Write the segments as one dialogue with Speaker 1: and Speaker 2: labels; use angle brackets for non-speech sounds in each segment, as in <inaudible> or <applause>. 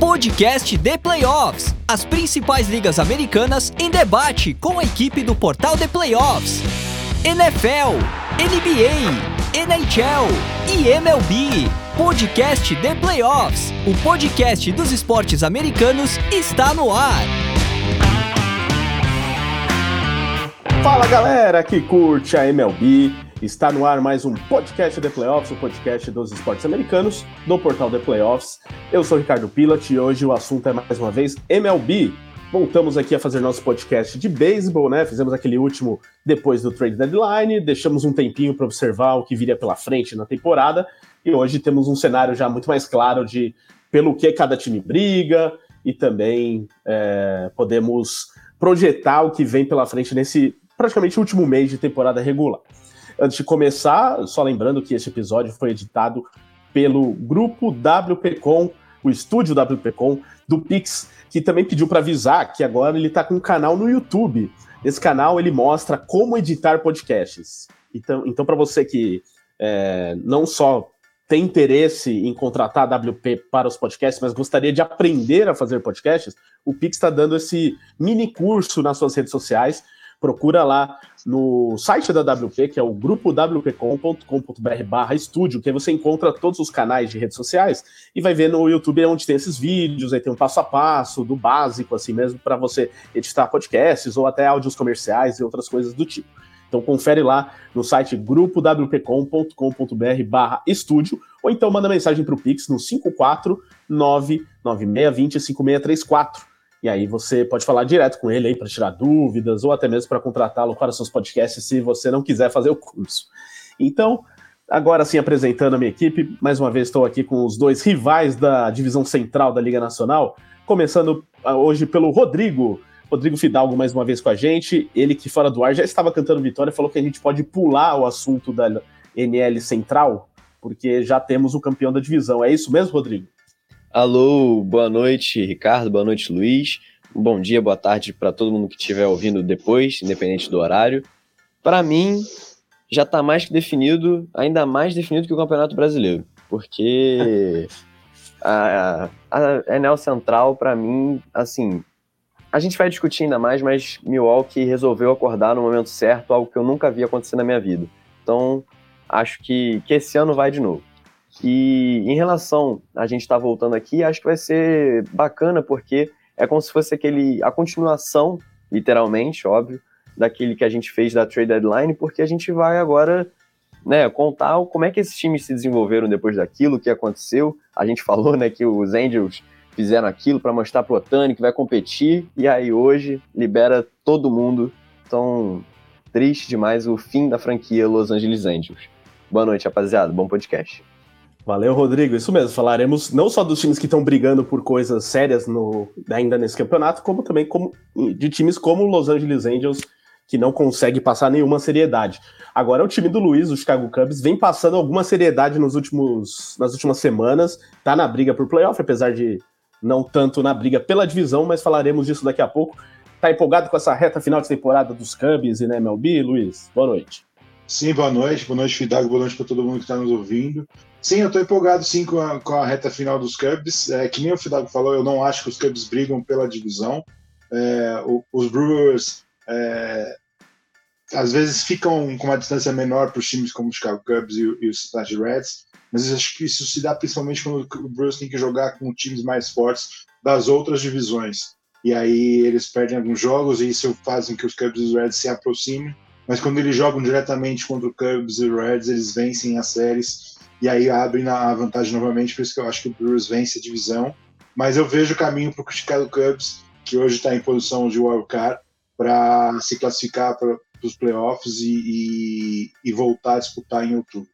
Speaker 1: Podcast The Playoffs. As principais ligas americanas em debate com a equipe do portal The Playoffs. NFL, NBA, NHL e MLB. Podcast The Playoffs. O podcast dos esportes americanos está no ar.
Speaker 2: Fala galera que curte a MLB. Está no ar mais um podcast The Playoffs, o podcast dos esportes americanos, do portal The Playoffs. Eu sou Ricardo Pilat e hoje o assunto é mais uma vez MLB. Voltamos aqui a fazer nosso podcast de beisebol, né? Fizemos aquele último depois do trade deadline, deixamos um tempinho para observar o que viria pela frente na temporada e hoje temos um cenário já muito mais claro de pelo que cada time briga e também é, podemos projetar o que vem pela frente nesse praticamente último mês de temporada regular. Antes de começar, só lembrando que esse episódio foi editado pelo grupo WPcom, o estúdio WPcom do Pix, que também pediu para avisar que agora ele está com um canal no YouTube. Esse canal ele mostra como editar podcasts. Então, então para você que é, não só tem interesse em contratar a WP para os podcasts, mas gostaria de aprender a fazer podcasts, o Pix está dando esse mini curso nas suas redes sociais procura lá no site da WP, que é o grupo wpcom.com.br barra estúdio, que você encontra todos os canais de redes sociais e vai ver no YouTube onde tem esses vídeos, aí tem um passo a passo do básico, assim mesmo, para você editar podcasts ou até áudios comerciais e outras coisas do tipo. Então confere lá no site grupowpcom.com.br barra estúdio, ou então manda mensagem para o Pix no 549 9620 5634 e aí você pode falar direto com ele aí para tirar dúvidas ou até mesmo para contratá-lo para seus podcasts se você não quiser fazer o curso. Então, agora sim apresentando a minha equipe, mais uma vez estou aqui com os dois rivais da divisão central da Liga Nacional, começando ah, hoje pelo Rodrigo. Rodrigo Fidalgo mais uma vez com a gente, ele que fora do ar já estava cantando vitória, falou que a gente pode pular o assunto da NL Central, porque já temos o campeão da divisão. É isso mesmo, Rodrigo?
Speaker 3: Alô, boa noite, Ricardo, boa noite, Luiz. Bom dia, boa tarde para todo mundo que estiver ouvindo depois, independente do horário. Para mim, já está mais que definido, ainda mais definido que o Campeonato Brasileiro, porque <laughs> a, a Enel Central, para mim, assim, a gente vai discutir ainda mais, mas Milwaukee resolveu acordar no momento certo, algo que eu nunca vi acontecer na minha vida. Então, acho que, que esse ano vai de novo. E em relação a gente estar tá voltando aqui, acho que vai ser bacana porque é como se fosse aquele a continuação, literalmente, óbvio, daquele que a gente fez da trade deadline, porque a gente vai agora né, contar como é que esses times se desenvolveram depois daquilo, o que aconteceu. A gente <laughs> falou, né, que os Angels fizeram aquilo para mostrar pro Otani que vai competir e aí hoje libera todo mundo. Então, triste demais o fim da franquia Los Angeles Angels. Boa noite, rapaziada. Bom podcast.
Speaker 2: Valeu, Rodrigo. Isso mesmo. Falaremos não só dos times que estão brigando por coisas sérias no, ainda nesse campeonato, como também como, de times como Los Angeles Angels, que não consegue passar nenhuma seriedade. Agora, o time do Luiz, o Chicago Cubs, vem passando alguma seriedade nos últimos, nas últimas semanas. Tá na briga por playoff, apesar de não tanto na briga pela divisão, mas falaremos disso daqui a pouco. Tá empolgado com essa reta final de temporada dos Cubs e na MLB, Luiz? Boa noite.
Speaker 4: Sim, boa noite. Boa noite, Fidago. Boa noite para todo mundo que está nos ouvindo. Sim, eu estou empolgado sim com a, com a, reta final dos Cubs. É, que nem o Fidago falou, eu não acho que os Cubs brigam pela divisão. É, o, os Brewers é, às vezes ficam com uma distância menor para os times como os Chicago Cubs e, e os Cincinnati Reds, mas acho que isso se dá principalmente quando o Brewers tem que jogar com times mais fortes das outras divisões. E aí eles perdem alguns jogos e isso faz com que os Cubs e os Reds se aproximem. Mas quando eles jogam diretamente contra o Cubs e Reds, eles vencem as séries e aí abrem a vantagem novamente, por isso que eu acho que o Brewers vence a divisão. Mas eu vejo o caminho para o Chicago Cubs, que hoje está em posição de wildcard, para se classificar para os playoffs e, e, e voltar a disputar em outubro.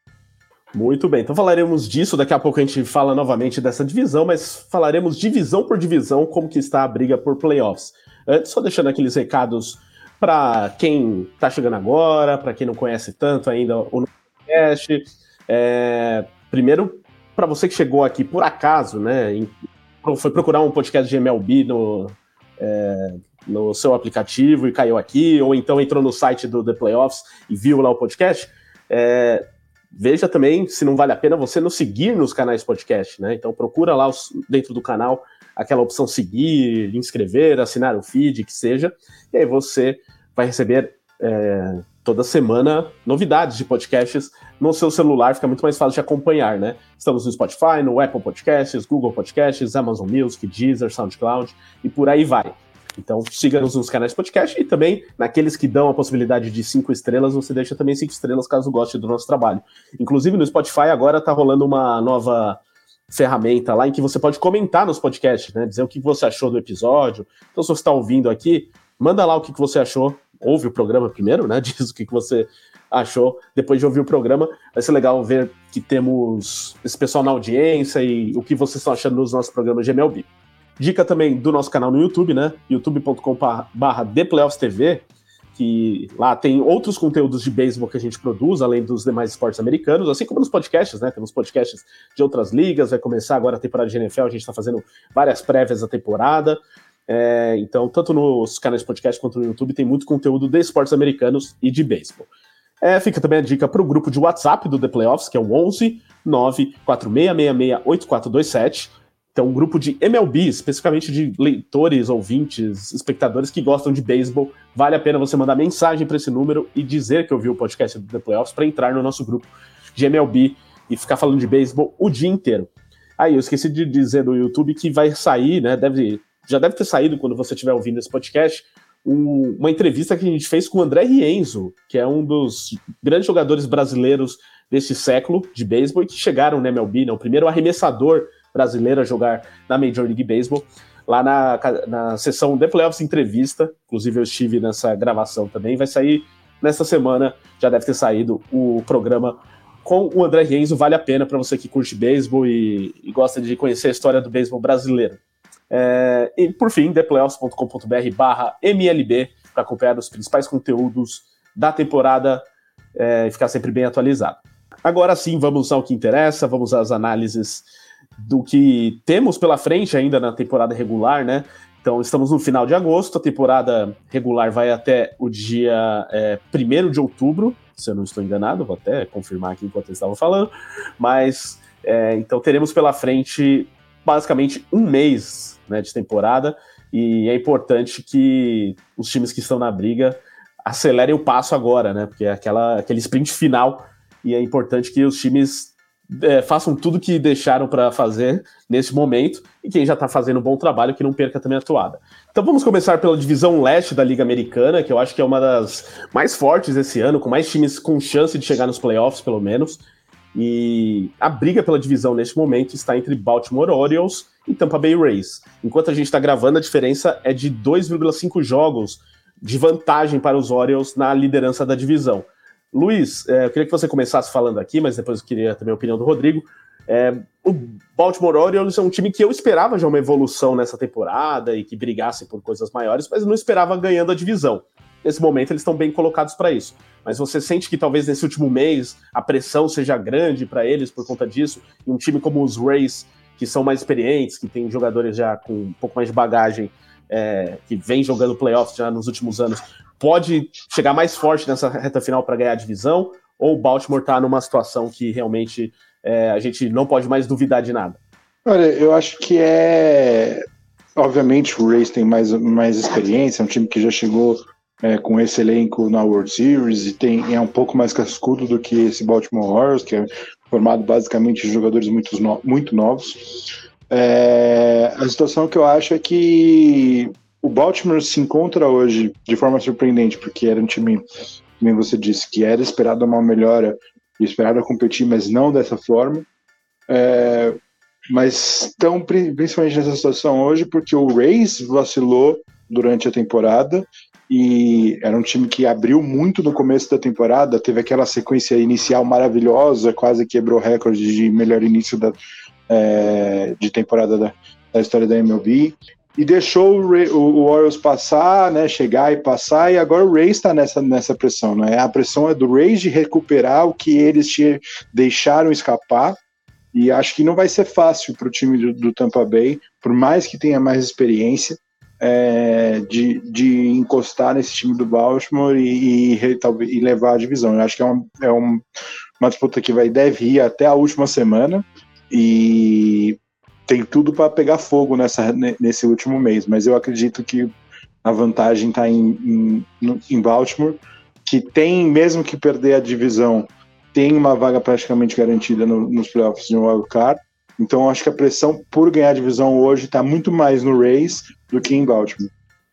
Speaker 2: Muito bem, então falaremos disso. Daqui a pouco a gente fala novamente dessa divisão, mas falaremos divisão por divisão como que está a briga por playoffs. Antes, só deixando aqueles recados para quem está chegando agora, para quem não conhece tanto ainda o podcast. É, primeiro, para você que chegou aqui por acaso, né, em, foi procurar um podcast de MLB no, é, no seu aplicativo e caiu aqui, ou então entrou no site do The Playoffs e viu lá o podcast, é, veja também se não vale a pena você nos seguir nos canais podcast, né? Então procura lá os, dentro do canal aquela opção seguir, inscrever, assinar o feed, que seja, e aí você vai receber é, toda semana novidades de podcasts no seu celular, fica muito mais fácil de acompanhar, né? Estamos no Spotify, no Apple Podcasts, Google Podcasts, Amazon Music, Deezer, SoundCloud e por aí vai. Então siga-nos nos canais de podcast e também naqueles que dão a possibilidade de cinco estrelas, você deixa também cinco estrelas caso goste do nosso trabalho. Inclusive no Spotify agora tá rolando uma nova ferramenta lá em que você pode comentar nos podcasts, né? Dizer o que você achou do episódio. Então, se você está ouvindo aqui, manda lá o que você achou. Ouve o programa primeiro, né? <laughs> Diz o que você achou depois de ouvir o programa. Vai ser legal ver que temos esse pessoal na audiência e o que vocês estão achando nos nossos programas de MLB. Dica também do nosso canal no YouTube, né? youtube.com/theplayoffstv, que lá tem outros conteúdos de beisebol que a gente produz, além dos demais esportes americanos, assim como nos podcasts, né? Temos podcasts de outras ligas, vai começar agora a temporada de NFL, a gente está fazendo várias prévias da temporada. É, então, tanto nos canais de podcast quanto no YouTube, tem muito conteúdo de esportes americanos e de beisebol. É, fica também a dica para o grupo de WhatsApp do The Playoffs, que é o 11 94666 8427 então, um grupo de MLB, especificamente de leitores, ouvintes, espectadores que gostam de beisebol, vale a pena você mandar mensagem para esse número e dizer que ouviu o podcast do The Playoffs para entrar no nosso grupo de MLB e ficar falando de beisebol o dia inteiro. Aí, eu esqueci de dizer no YouTube que vai sair, né? Deve, já deve ter saído quando você estiver ouvindo esse podcast, um, uma entrevista que a gente fez com o André Rienzo, que é um dos grandes jogadores brasileiros deste século de beisebol e que chegaram na MLB, né? O primeiro arremessador brasileiro a jogar na Major League Baseball, lá na, na sessão The Playoffs Entrevista, inclusive eu estive nessa gravação também, vai sair nesta semana, já deve ter saído o programa com o André Renzo, vale a pena para você que curte beisebol e, e, gosta de conhecer a história do beisebol brasileiro. É, e por fim, theplayoffs.com.br barra MLB para acompanhar os principais conteúdos da temporada é, e ficar sempre bem atualizado. Agora sim, vamos ao que interessa, vamos às análises do que temos pela frente ainda na temporada regular, né? Então, estamos no final de agosto, a temporada regular vai até o dia é, 1 de outubro, se eu não estou enganado, vou até confirmar aqui enquanto eu estava falando, mas é, então teremos pela frente basicamente um mês né, de temporada, e é importante que os times que estão na briga acelerem o passo agora, né? Porque é aquela, aquele sprint final, e é importante que os times é, façam tudo que deixaram para fazer nesse momento e quem já está fazendo um bom trabalho que não perca também a toada. Então vamos começar pela divisão leste da Liga Americana, que eu acho que é uma das mais fortes esse ano, com mais times com chance de chegar nos playoffs, pelo menos. E a briga pela divisão neste momento está entre Baltimore Orioles e Tampa Bay Rays. Enquanto a gente está gravando, a diferença é de 2,5 jogos de vantagem para os Orioles na liderança da divisão. Luiz, é, eu queria que você começasse falando aqui, mas depois eu queria também a opinião do Rodrigo. É, o Baltimore Orioles é um time que eu esperava já uma evolução nessa temporada e que brigasse por coisas maiores, mas não esperava ganhando a divisão. Nesse momento eles estão bem colocados para isso. Mas você sente que talvez nesse último mês a pressão seja grande para eles por conta disso? E um time como os Rays, que são mais experientes, que tem jogadores já com um pouco mais de bagagem, é, que vem jogando playoffs já nos últimos anos, pode chegar mais forte nessa reta final para ganhar a divisão, ou o Baltimore está numa situação que realmente é, a gente não pode mais duvidar de nada?
Speaker 4: Olha, eu acho que é. Obviamente o Rays tem mais, mais experiência, é um time que já chegou é, com esse elenco na World Series e tem, é um pouco mais cascudo do que esse Baltimore Orioles, que é formado basicamente de jogadores muito, no, muito novos. É, a situação que eu acho é que o Baltimore se encontra hoje de forma surpreendente, porque era um time, como você disse, que era esperado uma melhora e esperado competir, mas não dessa forma. É, mas estão principalmente nessa situação hoje porque o Rays vacilou durante a temporada e era um time que abriu muito no começo da temporada, teve aquela sequência inicial maravilhosa, quase quebrou recorde de melhor início da, é, de temporada da, da história da MLB e deixou o, Ray, o, o Orioles passar, né, chegar e passar, e agora o Rays está nessa, nessa pressão, né? A pressão é do Rays de recuperar o que eles te deixaram escapar, e acho que não vai ser fácil para o time do, do, Tampa Bay, por mais que tenha mais experiência, é, de, de encostar nesse time do Baltimore e, e, e levar a divisão. Eu acho que é, uma, é um, uma disputa que vai deve ir até a última semana, e tem tudo para pegar fogo nessa, nesse último mês, mas eu acredito que a vantagem está em, em, em, Baltimore, que tem, mesmo que perder a divisão, tem uma vaga praticamente garantida no, nos playoffs de um wild card. Então acho que a pressão por ganhar a divisão hoje está muito mais no Rays do que em Baltimore.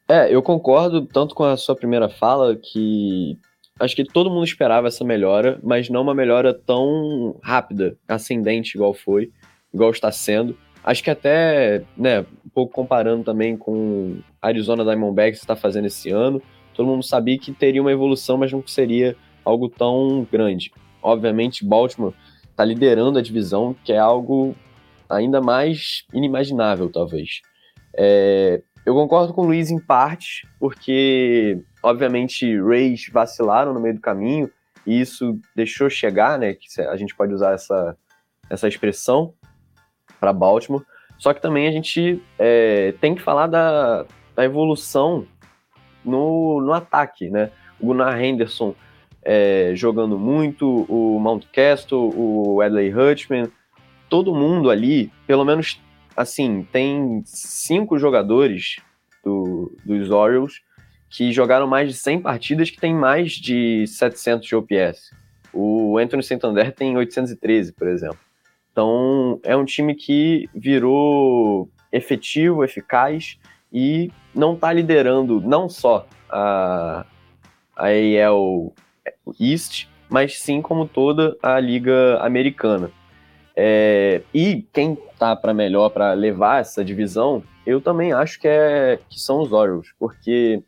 Speaker 3: É, eu concordo tanto com a sua primeira fala que acho que todo mundo esperava essa melhora, mas não uma melhora tão rápida, ascendente igual foi, igual está sendo. Acho que até, né, um pouco comparando também com Arizona Diamondbacks está fazendo esse ano, todo mundo sabia que teria uma evolução, mas não seria algo tão grande. Obviamente, Baltimore está liderando a divisão, que é algo ainda mais inimaginável, talvez. É, eu concordo com o Luiz em parte, porque, obviamente, Rays vacilaram no meio do caminho, e isso deixou chegar, né, que a gente pode usar essa, essa expressão, para Baltimore. Só que também a gente é, tem que falar da, da evolução no, no ataque, né? O Gunnar Henderson é, jogando muito, o Mountcastle, o Edley Hutchman, todo mundo ali, pelo menos assim, tem cinco jogadores do, dos Orioles que jogaram mais de 100 partidas, que tem mais de 700 de OPS. O Anthony Santander tem 813, por exemplo. Então, é um time que virou efetivo, eficaz e não está liderando não só a, a AL East, mas sim como toda a liga americana. É, e quem tá para melhor para levar essa divisão, eu também acho que, é, que são os Orioles, porque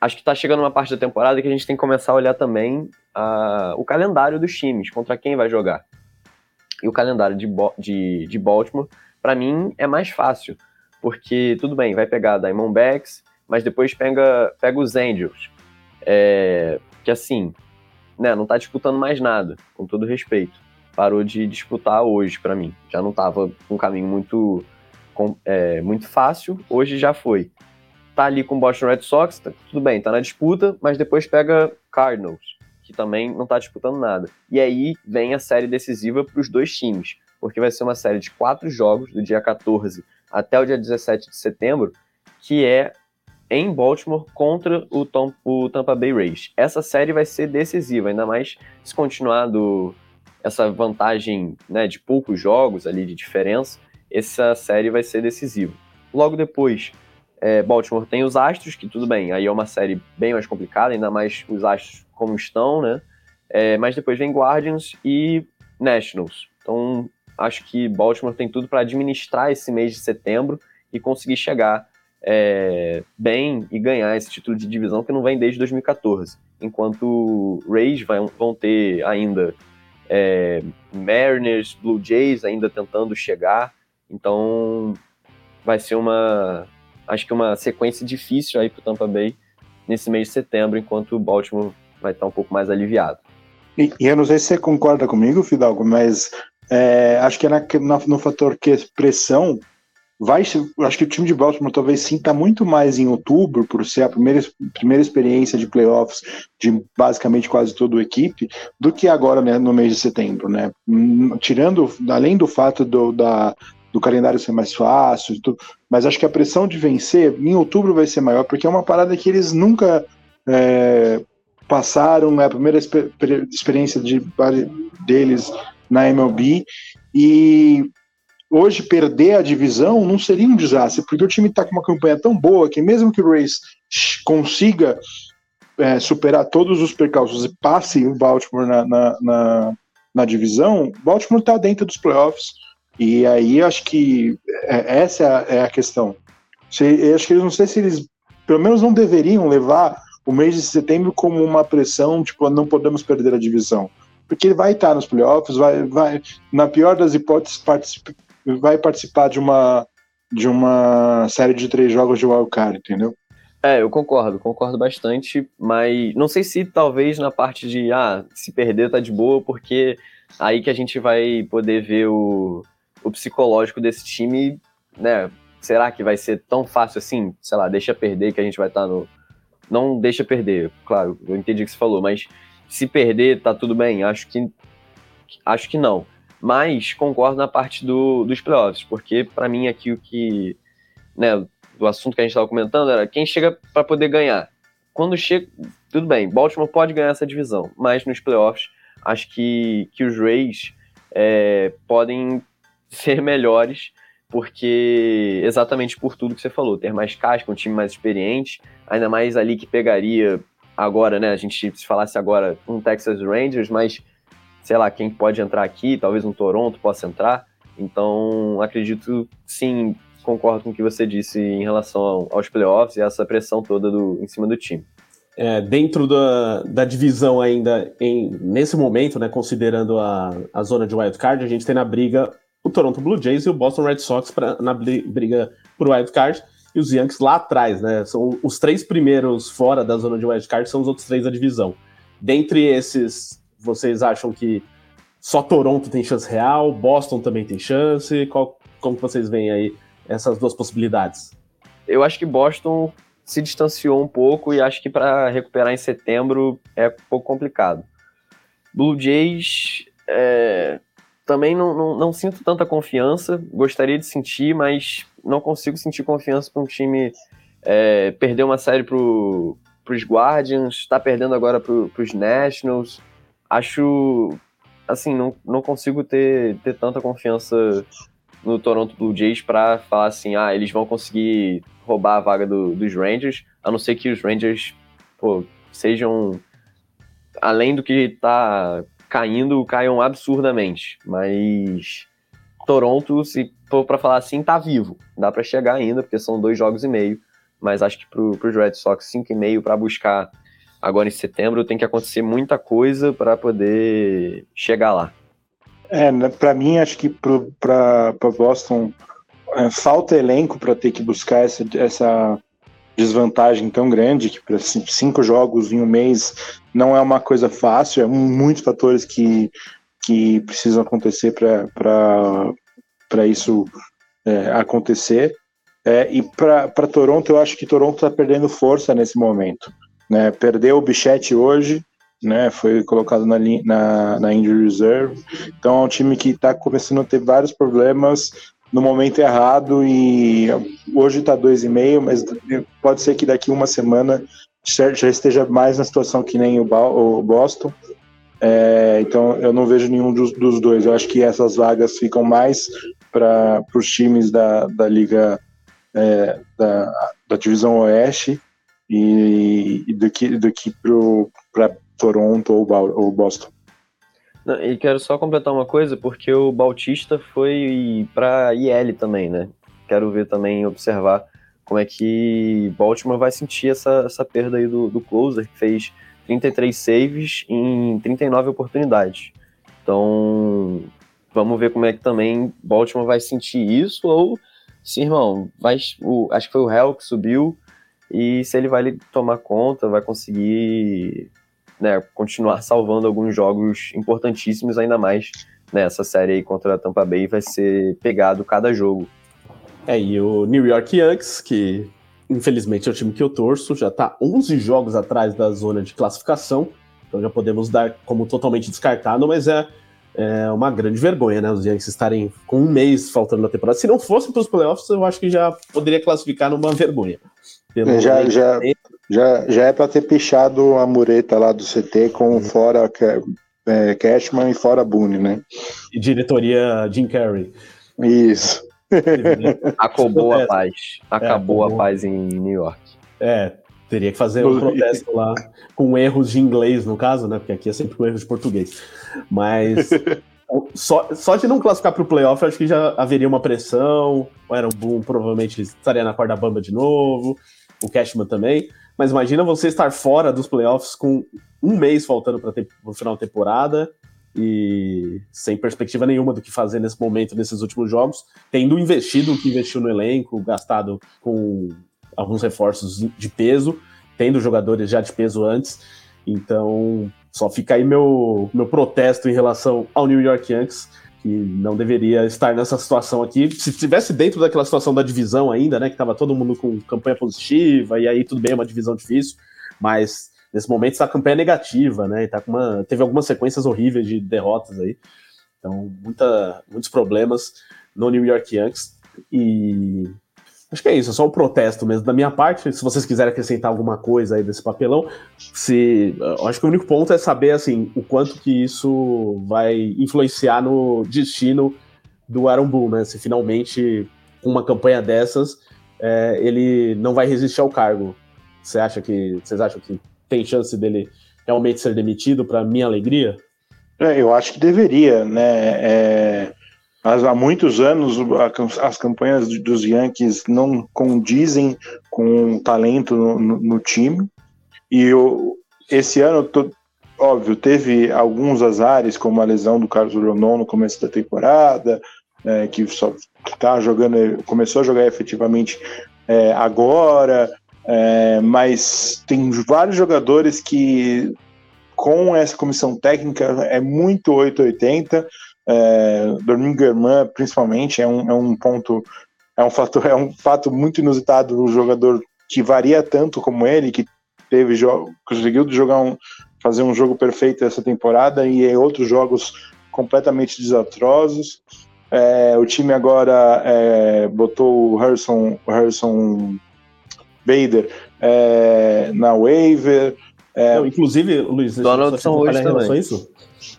Speaker 3: acho que está chegando uma parte da temporada que a gente tem que começar a olhar também a, o calendário dos times, contra quem vai jogar e o calendário de, de, de Baltimore, para mim, é mais fácil. Porque, tudo bem, vai pegar Diamondbacks, mas depois pega, pega os Angels. É, que assim, né, não tá disputando mais nada, com todo respeito. Parou de disputar hoje, para mim. Já não tava um caminho muito, é, muito fácil, hoje já foi. Tá ali com o Boston Red Sox, tá, tudo bem, tá na disputa, mas depois pega Cardinals que também não está disputando nada. E aí vem a série decisiva para os dois times, porque vai ser uma série de quatro jogos, do dia 14 até o dia 17 de setembro, que é em Baltimore contra o, Tom, o Tampa Bay Rays. Essa série vai ser decisiva, ainda mais se continuar do, essa vantagem né, de poucos jogos ali de diferença, essa série vai ser decisiva. Logo depois, é, Baltimore tem os Astros, que tudo bem, aí é uma série bem mais complicada, ainda mais os Astros como estão, né? É, mas depois vem Guardians e Nationals. Então, acho que Baltimore tem tudo para administrar esse mês de setembro e conseguir chegar é, bem e ganhar esse título de divisão que não vem desde 2014. Enquanto Rays vão ter ainda é, Mariners, Blue Jays ainda tentando chegar. Então, vai ser uma, acho que uma sequência difícil aí para o Tampa Bay nesse mês de setembro, enquanto o Baltimore vai estar um pouco mais aliviado.
Speaker 4: E, e eu não sei se você concorda comigo, Fidalgo, mas é, acho que é na, na, no fator que pressão vai acho que o time de Baltimore talvez sinta muito mais em outubro por ser a primeira, primeira experiência de playoffs de basicamente quase toda a equipe do que agora né, no mês de setembro, né? Hum, tirando além do fato do, da, do calendário ser mais fácil, tudo, mas acho que a pressão de vencer em outubro vai ser maior porque é uma parada que eles nunca é, passaram, é a primeira experiência de, deles na MLB, e hoje perder a divisão não seria um desastre, porque o time está com uma campanha tão boa que mesmo que o Race consiga é, superar todos os percalços e passe o Baltimore na, na, na, na divisão, Baltimore está dentro dos playoffs, e aí acho que é, essa é a, é a questão. Se, acho que eles não sei se eles, pelo menos não deveriam levar o mês de setembro como uma pressão, tipo, não podemos perder a divisão. Porque ele vai estar nos playoffs, vai, vai na pior das hipóteses, participa, vai participar de uma, de uma série de três jogos de wildcard, entendeu?
Speaker 3: É, eu concordo, concordo bastante, mas não sei se talvez na parte de, ah, se perder tá de boa, porque aí que a gente vai poder ver o, o psicológico desse time, né? Será que vai ser tão fácil assim? Sei lá, deixa perder que a gente vai estar tá no, não deixa perder. Claro, eu entendi o que você falou, mas se perder, tá tudo bem. Acho que acho que não. Mas concordo na parte do, dos playoffs, porque para mim aqui o que, né, do assunto que a gente estava comentando era quem chega para poder ganhar. Quando chega, tudo bem, Baltimore pode ganhar essa divisão, mas nos playoffs acho que, que os Rays é, podem <laughs> ser melhores, porque exatamente por tudo que você falou, ter mais casca, um time mais experiente, ainda mais ali que pegaria agora, né? A gente se falasse agora um Texas Rangers, mas sei lá, quem pode entrar aqui, talvez um Toronto possa entrar. Então, acredito sim, concordo com o que você disse em relação aos playoffs e essa pressão toda do, em cima do time.
Speaker 2: É, dentro da, da divisão ainda, em, nesse momento, né, considerando a, a zona de wild card, a gente tem na briga o Toronto Blue Jays e o Boston Red Sox pra, na briga por wild card e os Yankees lá atrás, né? São os três primeiros fora da zona de wild card são os outros três da divisão. Dentre esses, vocês acham que só Toronto tem chance real, Boston também tem chance? Qual, como vocês veem aí essas duas possibilidades?
Speaker 3: Eu acho que Boston se distanciou um pouco e acho que para recuperar em setembro é um pouco complicado. Blue Jays é, também não, não, não, sinto tanta confiança, gostaria de sentir, mas não consigo sentir confiança para um time é, perder uma série para os Guardians, está perdendo agora para os Nationals. Acho, assim, não, não consigo ter, ter tanta confiança no Toronto Blue Jays para falar assim, ah, eles vão conseguir roubar a vaga do, dos Rangers, a não ser que os Rangers pô, sejam, além do que está caindo, caiam absurdamente. Mas Toronto, se for para falar assim, tá vivo. Dá para chegar ainda, porque são dois jogos e meio. Mas acho que para os Red Sox, cinco e meio para buscar agora em setembro, tem que acontecer muita coisa para poder chegar lá.
Speaker 4: É, né, para mim, acho que para Boston é, falta elenco para ter que buscar essa, essa desvantagem tão grande, que para cinco jogos em um mês não é uma coisa fácil, é muitos fatores que, que precisam acontecer para isso é, acontecer. É, e para Toronto, eu acho que Toronto está perdendo força nesse momento. Né? Perdeu o Bichette hoje, né? Foi colocado na, na, na injury reserve. Então é um time que está começando a ter vários problemas no momento errado e hoje está 2,5, mas pode ser que daqui uma semana já esteja mais na situação que nem o, o Boston. É, então eu não vejo nenhum dos, dos, dois. Eu acho que essas vagas ficam mais para os times da, da liga é, da, da divisão oeste e, e do que, do que para Toronto ou, ou Boston.
Speaker 3: Não, e quero só completar uma coisa, porque o Bautista foi para IL também, né? Quero ver também, observar como é que Baltimore vai sentir essa, essa perda aí do, do closer, que fez 33 saves em 39 oportunidades. Então, vamos ver como é que também Baltimore vai sentir isso, ou se, irmão, vai, o, acho que foi o Hell que subiu, e se ele vai tomar conta, vai conseguir né, continuar <laughs> salvando alguns jogos importantíssimos, ainda mais nessa né, série aí contra a Tampa Bay, vai ser pegado cada jogo.
Speaker 2: É, e o New York Yankees, que infelizmente é o time que eu torço, já está 11 jogos atrás da zona de classificação, então já podemos dar como totalmente descartado, mas é, é uma grande vergonha, né? Os Yankees estarem com um mês faltando na temporada. Se não fosse para os playoffs, eu acho que já poderia classificar numa vergonha.
Speaker 4: Pelo já, já, já, já é para ter pichado a mureta lá do CT com fora é, Cashman e fora Boone, né?
Speaker 2: E diretoria Jim Carrey.
Speaker 4: Isso. <laughs>
Speaker 3: Acabou a paz. Acabou é, a paz em New York.
Speaker 2: É, teria que fazer um protesto lá com erros de inglês, no caso, né? Porque aqui é sempre com erros de português. Mas <laughs> só, só de não classificar para o playoff, acho que já haveria uma pressão. O Aaron Boone provavelmente estaria na corda bamba de novo. O Cashman também. Mas imagina você estar fora dos playoffs com um mês faltando para o final da temporada e sem perspectiva nenhuma do que fazer nesse momento, nesses últimos jogos, tendo investido o que investiu no elenco, gastado com alguns reforços de peso, tendo jogadores já de peso antes. Então, só fica aí meu, meu protesto em relação ao New York Yankees, que não deveria estar nessa situação aqui. Se estivesse dentro daquela situação da divisão ainda, né, que estava todo mundo com campanha positiva, e aí tudo bem, é uma divisão difícil, mas nesse momento está campanha negativa, né, e tá com uma, teve algumas sequências horríveis de derrotas aí. Então, muita, muitos problemas no New York Yankees. E acho que é isso, é só um protesto mesmo da minha parte. Se vocês quiserem acrescentar alguma coisa aí desse papelão, se acho que o único ponto é saber assim o quanto que isso vai influenciar no destino do Aaron Boone, né? Se finalmente com uma campanha dessas é, ele não vai resistir ao cargo. Você acha que vocês acham que tem chance dele realmente ser demitido? Para minha alegria?
Speaker 4: É, eu acho que deveria, né? É, há muitos anos as campanhas dos Yankees não condizem com o talento no, no, no time. E eu, esse ano, tô, óbvio, teve alguns azares, como a lesão do Carlos Rondon no começo da temporada, é, que só tá jogando, começou a jogar efetivamente é, agora, é, mas tem vários jogadores que com essa comissão técnica é muito 880. É, Germán, principalmente, é um, é um ponto, é um fator, é um fato muito inusitado no jogador que varia tanto como ele, que teve conseguiu jogar um, fazer um jogo perfeito essa temporada e em outros jogos completamente desastrosos. É, o time agora é, botou o Harrison, Harrison Bader é, na waiver.
Speaker 2: É, Não, inclusive, Luiz, Donaldson hoje também. isso?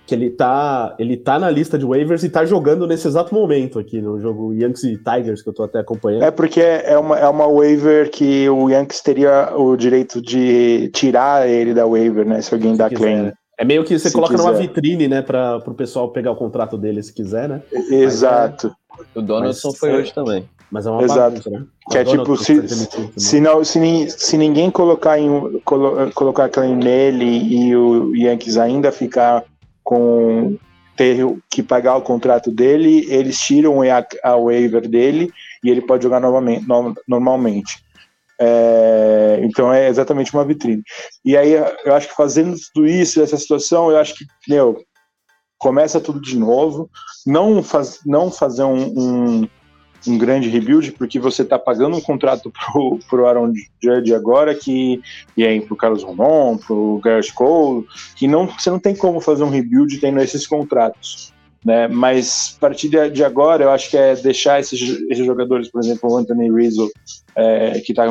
Speaker 2: Que ele tá, ele tá na lista de waivers e tá jogando nesse exato momento aqui no jogo Yankees e Tigers, que eu tô até acompanhando.
Speaker 4: É porque é uma, é uma waiver que o Yankees teria o direito de tirar ele da waiver, né? Se alguém se dá quiser. claim.
Speaker 2: É meio que você se coloca quiser. numa vitrine, né, para o pessoal pegar o contrato dele se quiser, né?
Speaker 4: Exato.
Speaker 3: É... O Donaldson Mas, foi é... hoje também.
Speaker 2: Mas é uma
Speaker 4: Exato. Bagunça, né? Que é tipo, se, se, não, se, se ninguém colocar, em, colo, colocar claim nele e o Yankees ainda ficar com ter que pagar o contrato dele, eles tiram a, waiver dele e ele pode jogar novamente, no, normalmente. É, então é exatamente uma vitrine. E aí eu acho que fazendo tudo isso, essa situação, eu acho que, meu, começa tudo de novo. Não, faz, não fazer um, um, um grande rebuild, porque você está pagando um contrato pro, pro Aaron Judge agora, que, e aí pro Carlos Romão, pro Garrett Cole, que não, você não tem como fazer um rebuild tendo esses contratos. Né? Mas a partir de, agora, eu acho que é deixar esses, esses jogadores, por exemplo, o Anthony Rizzo, é, que está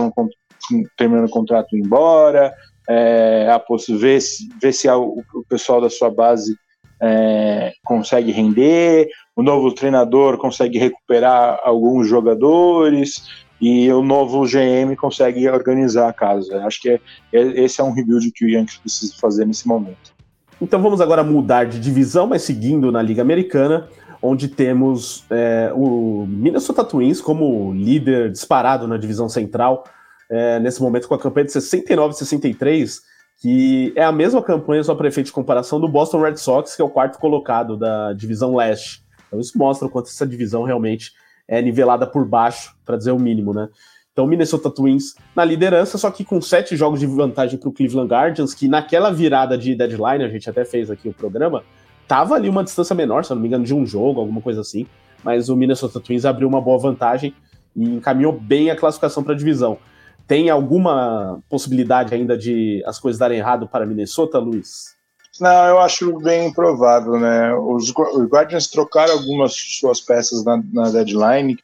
Speaker 4: terminando o contrato embora, é, a ver se, ver se o, o, pessoal da sua base é, consegue render, o novo treinador consegue recuperar alguns jogadores e o novo GM consegue organizar a casa. Acho que é, é, esse é um rebuild que o Yankees precisa fazer nesse momento.
Speaker 2: Então vamos agora mudar de divisão, mas seguindo na Liga Americana, onde temos é, o Minnesota Twins como líder disparado na divisão central, é, nesse momento com a campanha de 69-63, que é a mesma campanha, só para efeito de comparação, do Boston Red Sox, que é o quarto colocado da divisão leste. Então isso mostra o quanto essa divisão realmente é nivelada por baixo, para dizer o mínimo, né? Então, Minnesota Twins na liderança, só que com sete jogos de vantagem para o Cleveland Guardians, que naquela virada de deadline, a gente até fez aqui o programa, tava ali uma distância menor, se eu não me engano, de um jogo, alguma coisa assim. Mas o Minnesota Twins abriu uma boa vantagem e encaminhou bem a classificação para a divisão. Tem alguma possibilidade ainda de as coisas darem errado para Minnesota, Luiz?
Speaker 4: Não, eu acho bem improvável, né? Os, os Guardians trocaram algumas suas peças na, na deadline,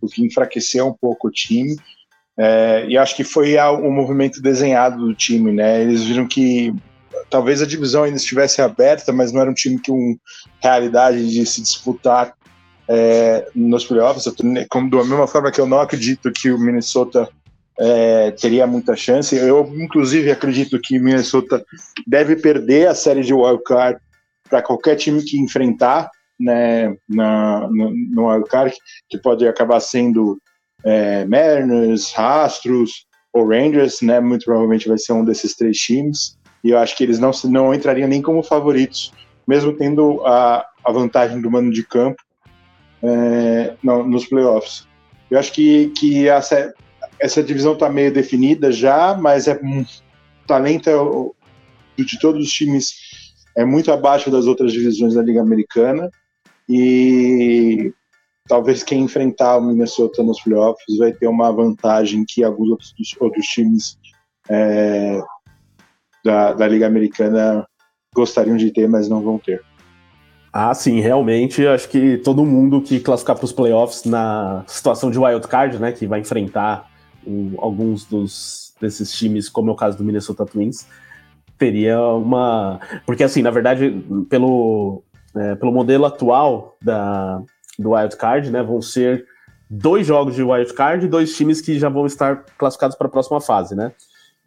Speaker 4: o que enfraqueceu um pouco o time. É, e acho que foi um movimento desenhado do time, né? Eles viram que talvez a divisão ainda estivesse aberta, mas não era um time com realidade de se disputar é, nos playoffs. Como, da mesma forma que eu não acredito que o Minnesota é, teria muita chance. Eu, inclusive, acredito que Minnesota deve perder a série de wildcard para qualquer time que enfrentar né, na, no, no wildcard, que pode acabar sendo é, Mariners, Rastros ou Rangers, né? Muito provavelmente vai ser um desses três times. E eu acho que eles não, não entrariam nem como favoritos, mesmo tendo a, a vantagem do mano de campo é, no, nos playoffs. Eu acho que, que essa, essa divisão está meio definida já, mas é um talento é, de todos os times é muito abaixo das outras divisões da Liga Americana. E talvez quem enfrentar o Minnesota nos playoffs vai ter uma vantagem que alguns outros, outros times é, da, da Liga Americana gostariam de ter, mas não vão ter.
Speaker 2: Ah, sim, realmente. Acho que todo mundo que classificar para os playoffs na situação de wild card, né, que vai enfrentar um, alguns dos, desses times, como é o caso do Minnesota Twins, teria uma. Porque, assim, na verdade, pelo, é, pelo modelo atual da, do wild card, né, vão ser dois jogos de wild card e dois times que já vão estar classificados para a próxima fase, né?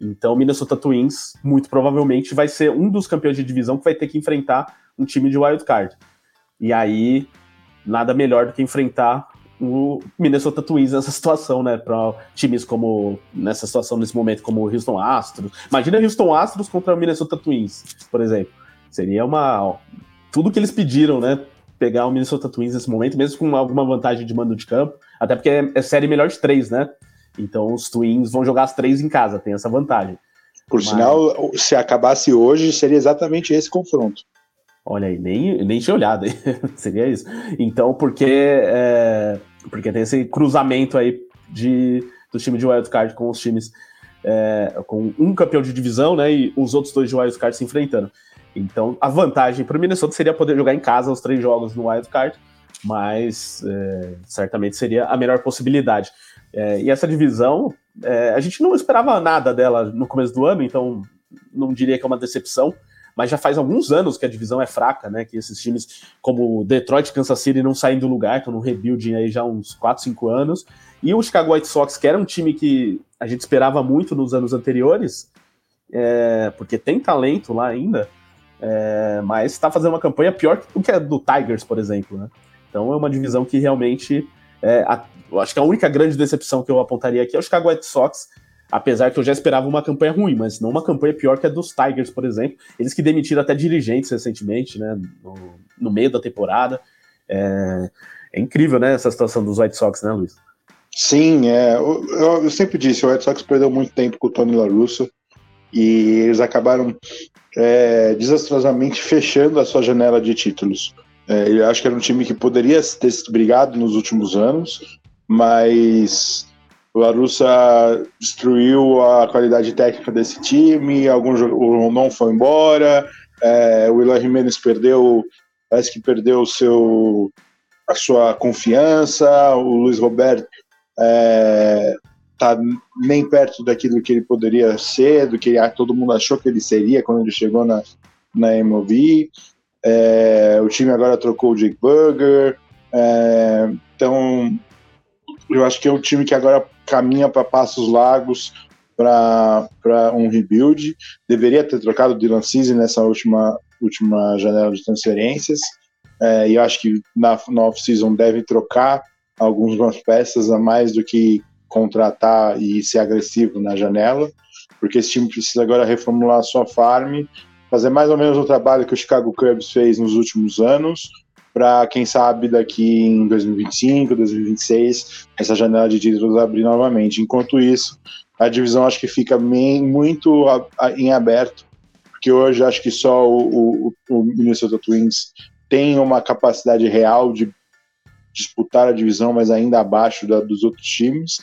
Speaker 2: Então, Minnesota Twins, muito provavelmente, vai ser um dos campeões de divisão que vai ter que enfrentar um time de wild card. E aí, nada melhor do que enfrentar o Minnesota Twins nessa situação, né? Para times como nessa situação nesse momento, como o Houston Astros. Imagina Houston Astros contra o Minnesota Twins, por exemplo. Seria uma ó, tudo que eles pediram, né? Pegar o Minnesota Twins nesse momento, mesmo com alguma vantagem de mando de campo, até porque é, é série melhor de três, né? Então os Twins vão jogar as três em casa, tem essa vantagem.
Speaker 4: Por Mas... sinal, se acabasse hoje, seria exatamente esse confronto.
Speaker 2: Olha aí, nem, nem tinha olhado <laughs> seria isso. Então, porque, é, porque tem esse cruzamento aí de, do time de wildcard com os times é, com um campeão de divisão, né? E os outros dois de wildcard se enfrentando. Então, a vantagem para o Minnesota seria poder jogar em casa os três jogos no wildcard, mas é, certamente seria a melhor possibilidade. É, e essa divisão, é, a gente não esperava nada dela no começo do ano, então não diria que é uma decepção, mas já faz alguns anos que a divisão é fraca, né? Que esses times como Detroit Kansas City não saem do lugar, estão no rebuilding aí já uns 4, 5 anos. E o Chicago White Sox, que era um time que a gente esperava muito nos anos anteriores, é, porque tem talento lá ainda, é, mas está fazendo uma campanha pior do que a do Tigers, por exemplo, né? Então é uma divisão que realmente é, a, acho que a única grande decepção que eu apontaria aqui é o Chicago White Sox, apesar que eu já esperava uma campanha ruim, mas não uma campanha pior que a dos Tigers, por exemplo. Eles que demitiram até dirigentes recentemente, né, no, no meio da temporada. É, é, incrível, né, essa situação dos White Sox, né, Luiz?
Speaker 4: Sim, é, eu, eu, sempre disse, o White Sox perdeu muito tempo com o Tony La Russa e eles acabaram é, desastrosamente fechando a sua janela de títulos. É, eu acho que era um time que poderia ter brigado nos últimos anos, mas o Larussa destruiu a qualidade técnica desse time, algum o Rondon foi embora, é, o Eloy Jimenez perdeu, parece que perdeu seu, a sua confiança, o Luiz Roberto é, tá nem perto daquilo que ele poderia ser, do que todo mundo achou que ele seria quando ele chegou na, na MLB. É, o time agora trocou o Jake Burger. É, então, eu acho que é um time que agora caminha para passos largos para um rebuild. Deveria ter trocado o Dylan Cease nessa última, última janela de transferências. É, e eu acho que na, na off-season deve trocar algumas <laughs> peças a mais do que contratar e ser agressivo na janela, porque esse time precisa agora reformular a sua farm fazer mais ou menos o trabalho que o Chicago Cubs fez nos últimos anos, para quem sabe daqui em 2025, 2026, essa janela de títulos abrir novamente. Enquanto isso, a divisão acho que fica bem, muito em aberto, porque hoje acho que só o, o, o Minnesota Twins tem uma capacidade real de disputar a divisão, mas ainda abaixo da, dos outros times.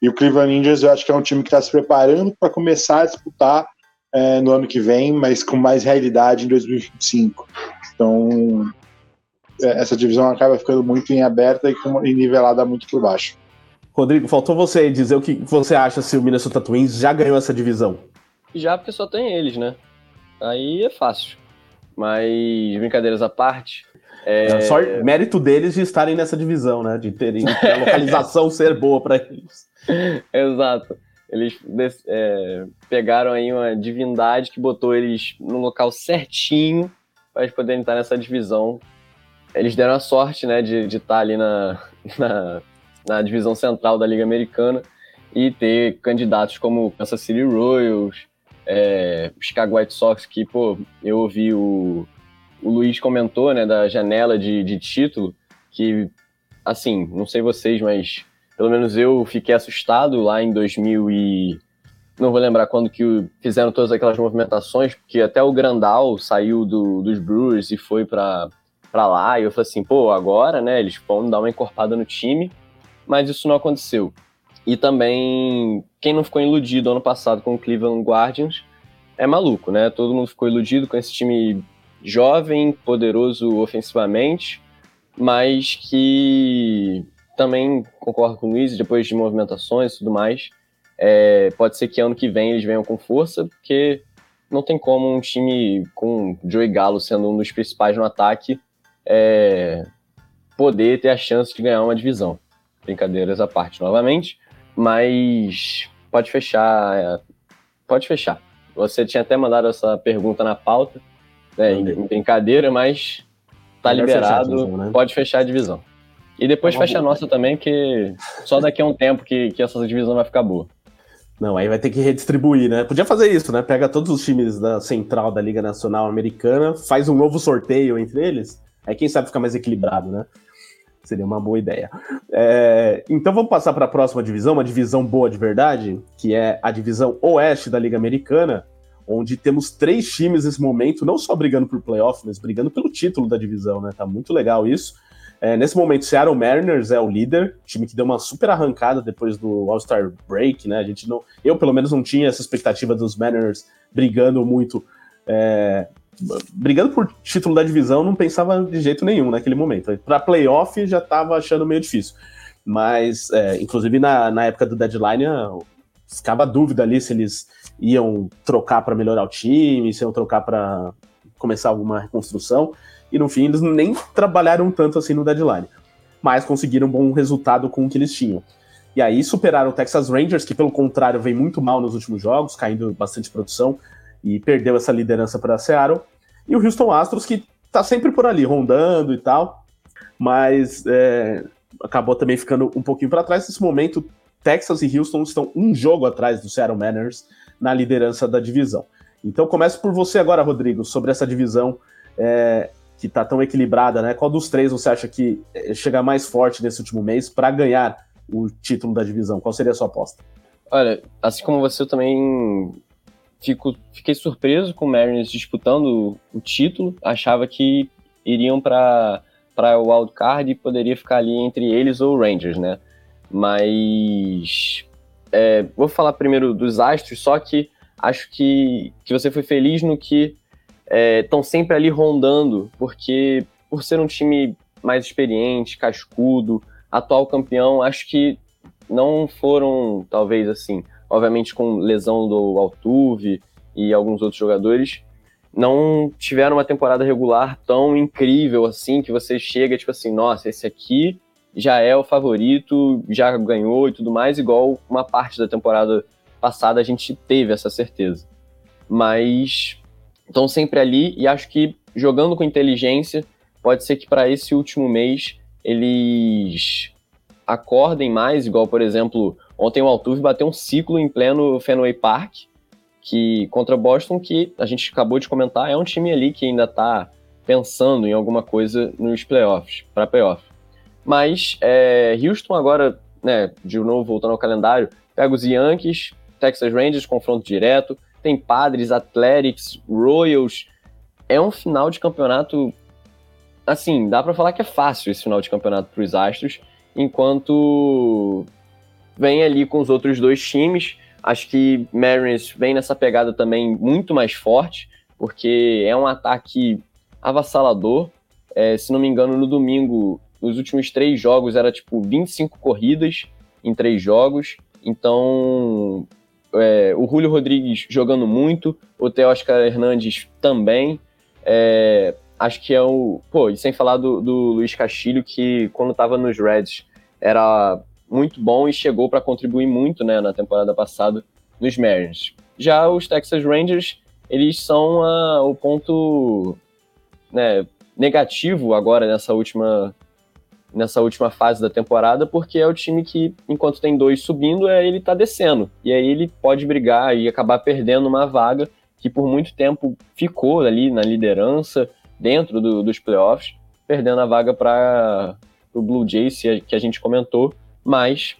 Speaker 4: E o Cleveland Indians eu acho que é um time que está se preparando para começar a disputar é, no ano que vem, mas com mais realidade em 2025. Então, essa divisão acaba ficando muito em aberta e, com, e nivelada muito por baixo.
Speaker 2: Rodrigo, faltou você dizer o que você acha se o Minnesota Twins já ganhou essa divisão.
Speaker 3: Já, porque só tem eles, né? Aí é fácil. Mas, brincadeiras à parte.
Speaker 2: É... é só mérito deles de estarem nessa divisão, né? De terem a <laughs> localização ser boa para eles.
Speaker 3: Exato. Eles é, pegaram aí uma divindade que botou eles no local certinho para eles poderem estar nessa divisão. Eles deram a sorte, né, de, estar ali na, na, na divisão central da Liga Americana e ter candidatos como Kansas City Royals, é, Chicago White Sox, que, pô, eu ouvi o, o Luiz comentou, né, da janela de, de título, que, assim, não sei vocês, mas pelo menos eu fiquei assustado lá em 2000 e não vou lembrar quando que fizeram todas aquelas movimentações, porque até o Grandal saiu do, dos Brewers e foi para lá, e eu falei assim, pô, agora, né, eles vão dar uma encorpada no time, mas isso não aconteceu. E também, quem não ficou iludido ano passado com o Cleveland Guardians é maluco, né? Todo mundo ficou iludido com esse time jovem, poderoso ofensivamente, mas que também concordo com o Luiz, depois de movimentações e tudo mais, é, pode ser que ano que vem eles venham com força, porque não tem como um time com Joey Galo sendo um dos principais no ataque é, poder ter a chance de ganhar uma divisão. Brincadeiras à parte novamente, mas pode fechar. É, pode fechar. Você tinha até mandado essa pergunta na pauta, né, em, em, brincadeira, mas tá liberado, fechar divisão, né? pode fechar a divisão. E depois fecha a nossa também, que só daqui a um tempo que, que essa divisão vai ficar boa.
Speaker 2: Não, aí vai ter que redistribuir, né? Podia fazer isso, né? Pega todos os times da central da Liga Nacional Americana, faz um novo sorteio entre eles, aí quem sabe fica mais equilibrado, né? Seria uma boa ideia. É, então vamos passar para a próxima divisão, uma divisão boa de verdade, que é a divisão oeste da Liga Americana, onde temos três times nesse momento, não só brigando por playoff, mas brigando pelo título da divisão, né? Tá muito legal isso. É, nesse momento, Seattle Mariners é o líder, time que deu uma super arrancada depois do All-Star Break, né? A gente não, eu pelo menos não tinha essa expectativa dos Mariners brigando muito, é, brigando por título da divisão, não pensava de jeito nenhum naquele momento. Para playoff já estava achando meio difícil, mas é, inclusive na, na época do deadline ficava dúvida ali se eles iam trocar para melhorar o time, se iam trocar para começar alguma reconstrução e no fim eles nem trabalharam tanto assim no deadline, mas conseguiram um bom resultado com o que eles tinham. E aí superaram o Texas Rangers, que pelo contrário vem muito mal nos últimos jogos, caindo bastante produção e perdeu essa liderança para Seattle. E o Houston Astros, que tá sempre por ali, rondando e tal, mas é, acabou também ficando um pouquinho para trás. Nesse momento, Texas e Houston estão um jogo atrás do Seattle Mariners na liderança da divisão. Então começo por você agora, Rodrigo, sobre essa divisão. É, que está tão equilibrada, né? Qual dos três você acha que eh, chega mais forte nesse último mês para ganhar o título da divisão? Qual seria a sua aposta?
Speaker 3: Olha, assim como você, eu também fico, fiquei surpreso com o Mariners disputando o título. Achava que iriam para para o wild card e poderia ficar ali entre eles ou Rangers, né? Mas é, vou falar primeiro dos Astros, só que acho que, que você foi feliz no que estão é, sempre ali rondando, porque por ser um time mais experiente, cascudo, atual campeão, acho que não foram, talvez assim, obviamente com lesão do Altuve e alguns outros jogadores, não tiveram uma temporada regular tão incrível assim, que você chega tipo assim, nossa, esse aqui já é o favorito, já ganhou e tudo mais, igual uma parte da temporada passada a gente teve essa certeza. Mas estão sempre ali e acho que jogando com inteligência, pode ser que para esse último mês eles acordem mais, igual por exemplo, ontem o Altuve bateu um ciclo em pleno Fenway Park, que contra Boston, que a gente acabou de comentar, é um time ali que ainda está pensando em alguma coisa nos playoffs, para playoff. Mas é, Houston agora, né, de novo voltando ao calendário, pega os Yankees, Texas Rangers, confronto direto, tem Padres, Athletics, Royals. É um final de campeonato. Assim, dá para falar que é fácil esse final de campeonato para os Astros, enquanto vem ali com os outros dois times. Acho que Mariners vem nessa pegada também muito mais forte, porque é um ataque avassalador. É, se não me engano, no domingo, nos últimos três jogos, era tipo 25 corridas em três jogos. Então, é, o Julio Rodrigues jogando muito, o Teóscar Hernandes também. É, acho que é o. Pô, e sem falar do, do Luiz Castilho, que quando estava nos Reds era muito bom e chegou para contribuir muito né, na temporada passada nos Mariners. Já os Texas Rangers, eles são a, o ponto né, negativo agora nessa última nessa última fase da temporada, porque é o time que, enquanto tem dois subindo, é ele tá descendo. E aí ele pode brigar e acabar perdendo uma vaga que por muito tempo ficou ali na liderança, dentro do, dos playoffs, perdendo a vaga para o Blue Jays, que a gente comentou, mas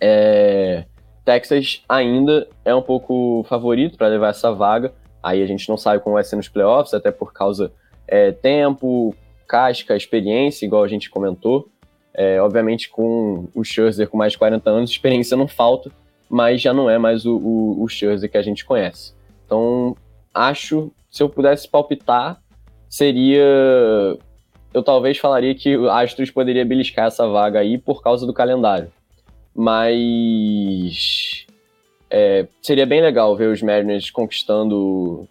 Speaker 3: é, Texas ainda é um pouco favorito para levar essa vaga. Aí a gente não sabe como vai ser nos playoffs, até por causa é, tempo, casca, experiência, igual a gente comentou. É, obviamente, com o Scherzer com mais de 40 anos, experiência não falta, mas já não é mais o, o, o Scherzer que a gente conhece. Então, acho, se eu pudesse palpitar, seria. Eu talvez falaria que o Astros poderia beliscar essa vaga aí por causa do calendário. Mas. É, seria bem legal ver os Mariners conquistando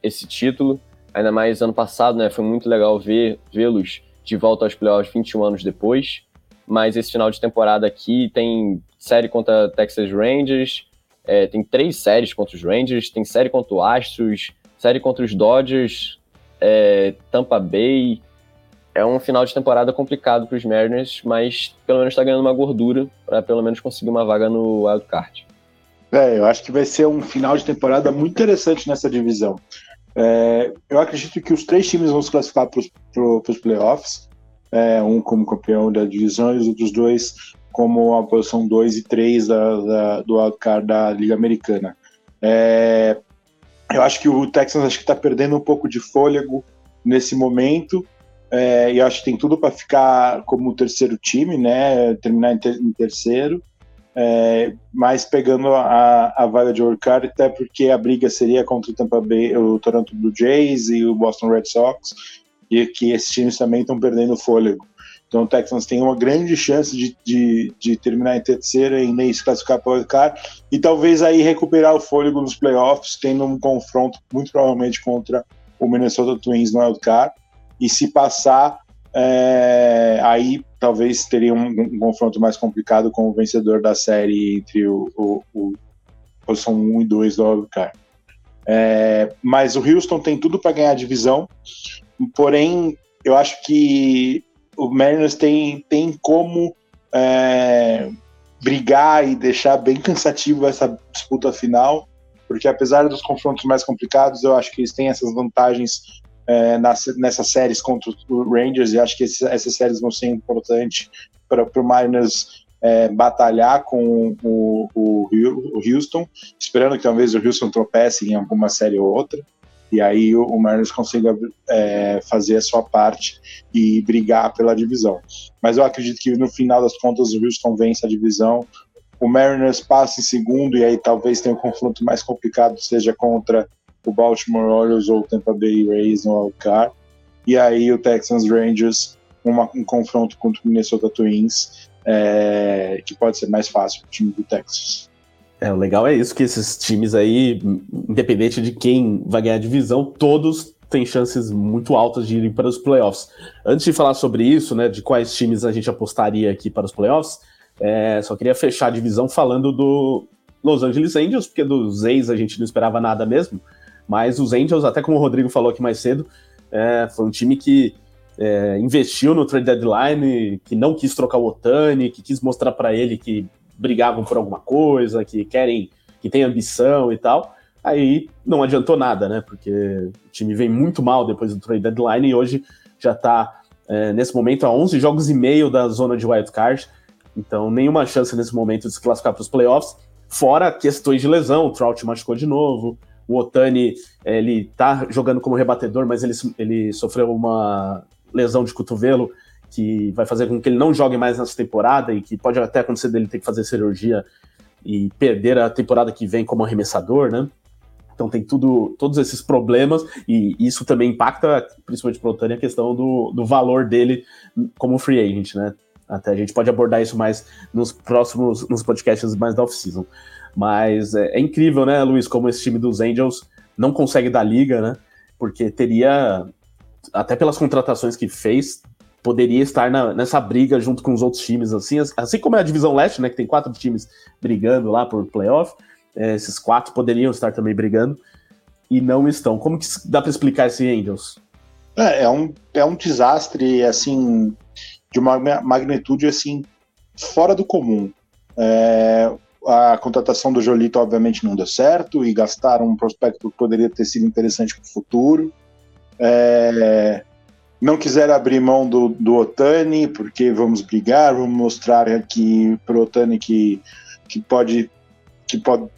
Speaker 3: esse título. Ainda mais ano passado, né? Foi muito legal ver vê-los de volta aos playoffs 21 anos depois. Mas esse final de temporada aqui tem série contra Texas Rangers, é, tem três séries contra os Rangers, tem série contra o Astros, série contra os Dodgers, é, Tampa Bay. É um final de temporada complicado para os Mariners, mas pelo menos está ganhando uma gordura para pelo menos conseguir uma vaga no Wild.
Speaker 4: É, eu acho que vai ser um final de temporada muito interessante nessa divisão. É, eu acredito que os três times vão se classificar para os playoffs, é, um como campeão da divisão e os outros dois como a posição 2 e 3 da, da, do wildcard da Liga Americana. É, eu acho que o Texans acho que está perdendo um pouco de fôlego nesse momento. É, e acho que tem tudo para ficar como o terceiro time, né? Terminar em, ter, em terceiro. É, mas pegando a, a vaga de wildcard, até porque a briga seria contra o Tampa Bay, o Toronto Blue Jays e o Boston Red Sox, e que esses times também estão perdendo fôlego. Então o Texans tem uma grande chance de, de, de terminar em terceiro e nem se classificar para o wildcard e talvez aí recuperar o fôlego nos playoffs, tendo um confronto muito provavelmente contra o Minnesota Twins no wildcard. E se passar, é, aí talvez teria um, um, confronto mais complicado com o vencedor da série entre o, o, o posição 1 e 2 do wildcard. É, mas o Houston tem tudo para ganhar a divisão, porém eu acho que o Mariners tem, tem como é, brigar e deixar bem cansativo essa disputa final, porque apesar dos confrontos mais complicados, eu acho que eles têm essas vantagens é, nas, nessas séries contra o Rangers, e acho que essas séries vão ser importantes para o Mariners é, batalhar com o, o, o, Houston, esperando que talvez o Houston tropece em alguma série ou outra e aí o, Mariners consiga é, fazer a sua parte e brigar pela divisão. Mas eu acredito que no final das contas o Houston vence a divisão, o Mariners passa em segundo e aí talvez tenha um confronto mais complicado, seja contra o Baltimore Orioles ou o Tampa Bay Rays no wildcard. E aí o Texans Rangers, uma, um confronto contra o Minnesota Twins, é, que pode ser mais fácil para o time do Texas.
Speaker 2: É, o legal é isso, que esses times aí, independente de quem vai ganhar a divisão, todos têm chances muito altas de irem para os playoffs. Antes de falar sobre isso, né, de quais times a gente apostaria aqui para os playoffs, é, só queria fechar a divisão falando do Los Angeles Angels, porque dos ex a gente não esperava nada mesmo, mas os Angels, até como o Rodrigo falou aqui mais cedo, é, foi um time que é, investiu no trade deadline, que não quis trocar o Otani, que quis mostrar para ele que brigavam por alguma coisa, que querem, que tem ambição e tal. Aí não adiantou nada, né? Porque o time vem muito mal depois do trade deadline e hoje já está é, nesse momento a 11 jogos e meio da zona de wild card. Então, nenhuma chance nesse momento de se classificar para os playoffs. Fora questões de lesão, o Trout machucou de novo, o Otani, ele tá jogando como rebatedor, mas ele, ele sofreu uma lesão de cotovelo que vai fazer com que ele não jogue mais nessa temporada e que pode até acontecer dele ter que fazer cirurgia e perder a temporada que vem como arremessador, né? Então tem tudo, todos esses problemas e isso também impacta, principalmente para o Otani, a questão do, do valor dele como free agent, né? Até a gente pode abordar isso mais nos próximos, nos podcasts mais da off-season. Mas é, é, incrível, né, Luiz, como esse time dos Angels não consegue dar liga, né? Porque teria, até pelas contratações que fez, poderia estar na, nessa briga junto com os outros times, assim, assim como é a divisão leste, né, que tem quatro times brigando lá por playoff, é, esses quatro poderiam estar também brigando e não estão. Como que dá para explicar esse Angels?
Speaker 4: É, é, um, é um desastre, assim, de uma magnitude, assim, fora do comum. É, a contratação do Jolito, obviamente, não deu certo e gastaram um prospecto que poderia ter sido interessante para o futuro. É, não quiseram abrir mão do, do Otani, porque vamos brigar, vamos mostrar aqui para o Otani que, que, pode, que pode,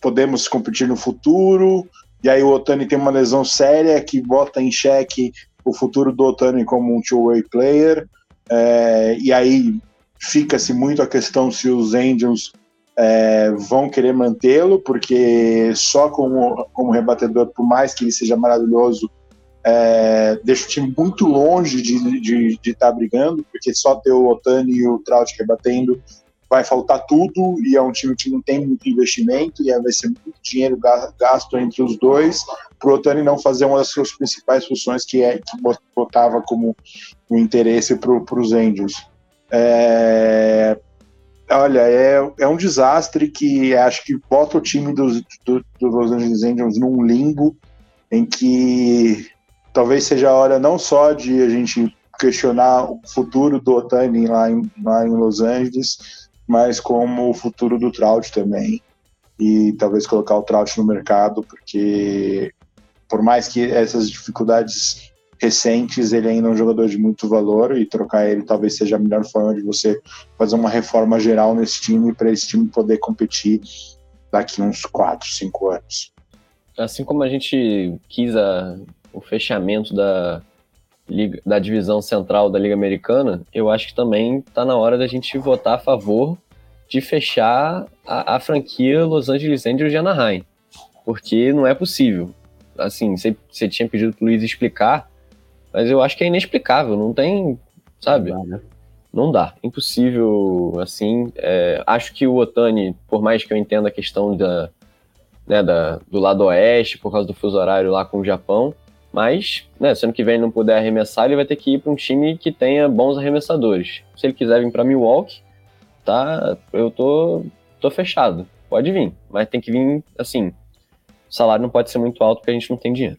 Speaker 4: podemos competir no futuro. E aí o Otani tem uma lesão séria que bota em xeque o futuro do Otani como um two-way player. É, e aí fica-se muito a questão se os Angels é, vão querer mantê-lo, porque só como, como rebatedor, por mais que ele seja maravilhoso, é, deixa o time muito longe de estar de, de tá brigando, porque só ter o Otani e o Trout rebatendo vai faltar tudo, e é um time que não tem muito investimento, e vai ser muito dinheiro gasto entre os dois, para o Otani não fazer uma das suas principais funções, que é que botava como um interesse para os Angels. É, olha, é, é um desastre que acho que bota o time dos, do, Los Angeles Angels num limbo em que talvez seja a hora não só de a gente questionar o futuro do Otani lá em, lá em Los Angeles, mas como o futuro do Trout também. E talvez colocar o Trout no mercado, porque por mais que essas dificuldades recentes, ele ainda é um jogador de muito valor e trocar ele talvez seja a melhor forma de você fazer uma reforma geral nesse time para esse time poder competir daqui uns 4, 5 anos.
Speaker 3: Assim como a gente quis a, o fechamento da, Liga, da divisão central da Liga Americana, eu acho que também está na hora da gente votar a favor de fechar a, a franquia Los Angeles Angels de Anaheim. Porque não é possível. Assim, você tinha pedido para o Luiz explicar, mas eu acho que é inexplicável, não tem, sabe? Não dá, né? Não dá, impossível, assim. É, acho que o Otani, por mais que eu entenda a questão da, né, da, do lado oeste, por causa do fuso horário lá com o Japão, mas, né, se ano que vem ele não puder arremessar, ele vai ter que ir para um time que tenha bons arremessadores. Se ele quiser vir para Milwaukee, tá, eu tô, tô fechado. Pode vir, mas tem que vir assim. O salário não pode ser muito alto porque a gente não tem dinheiro.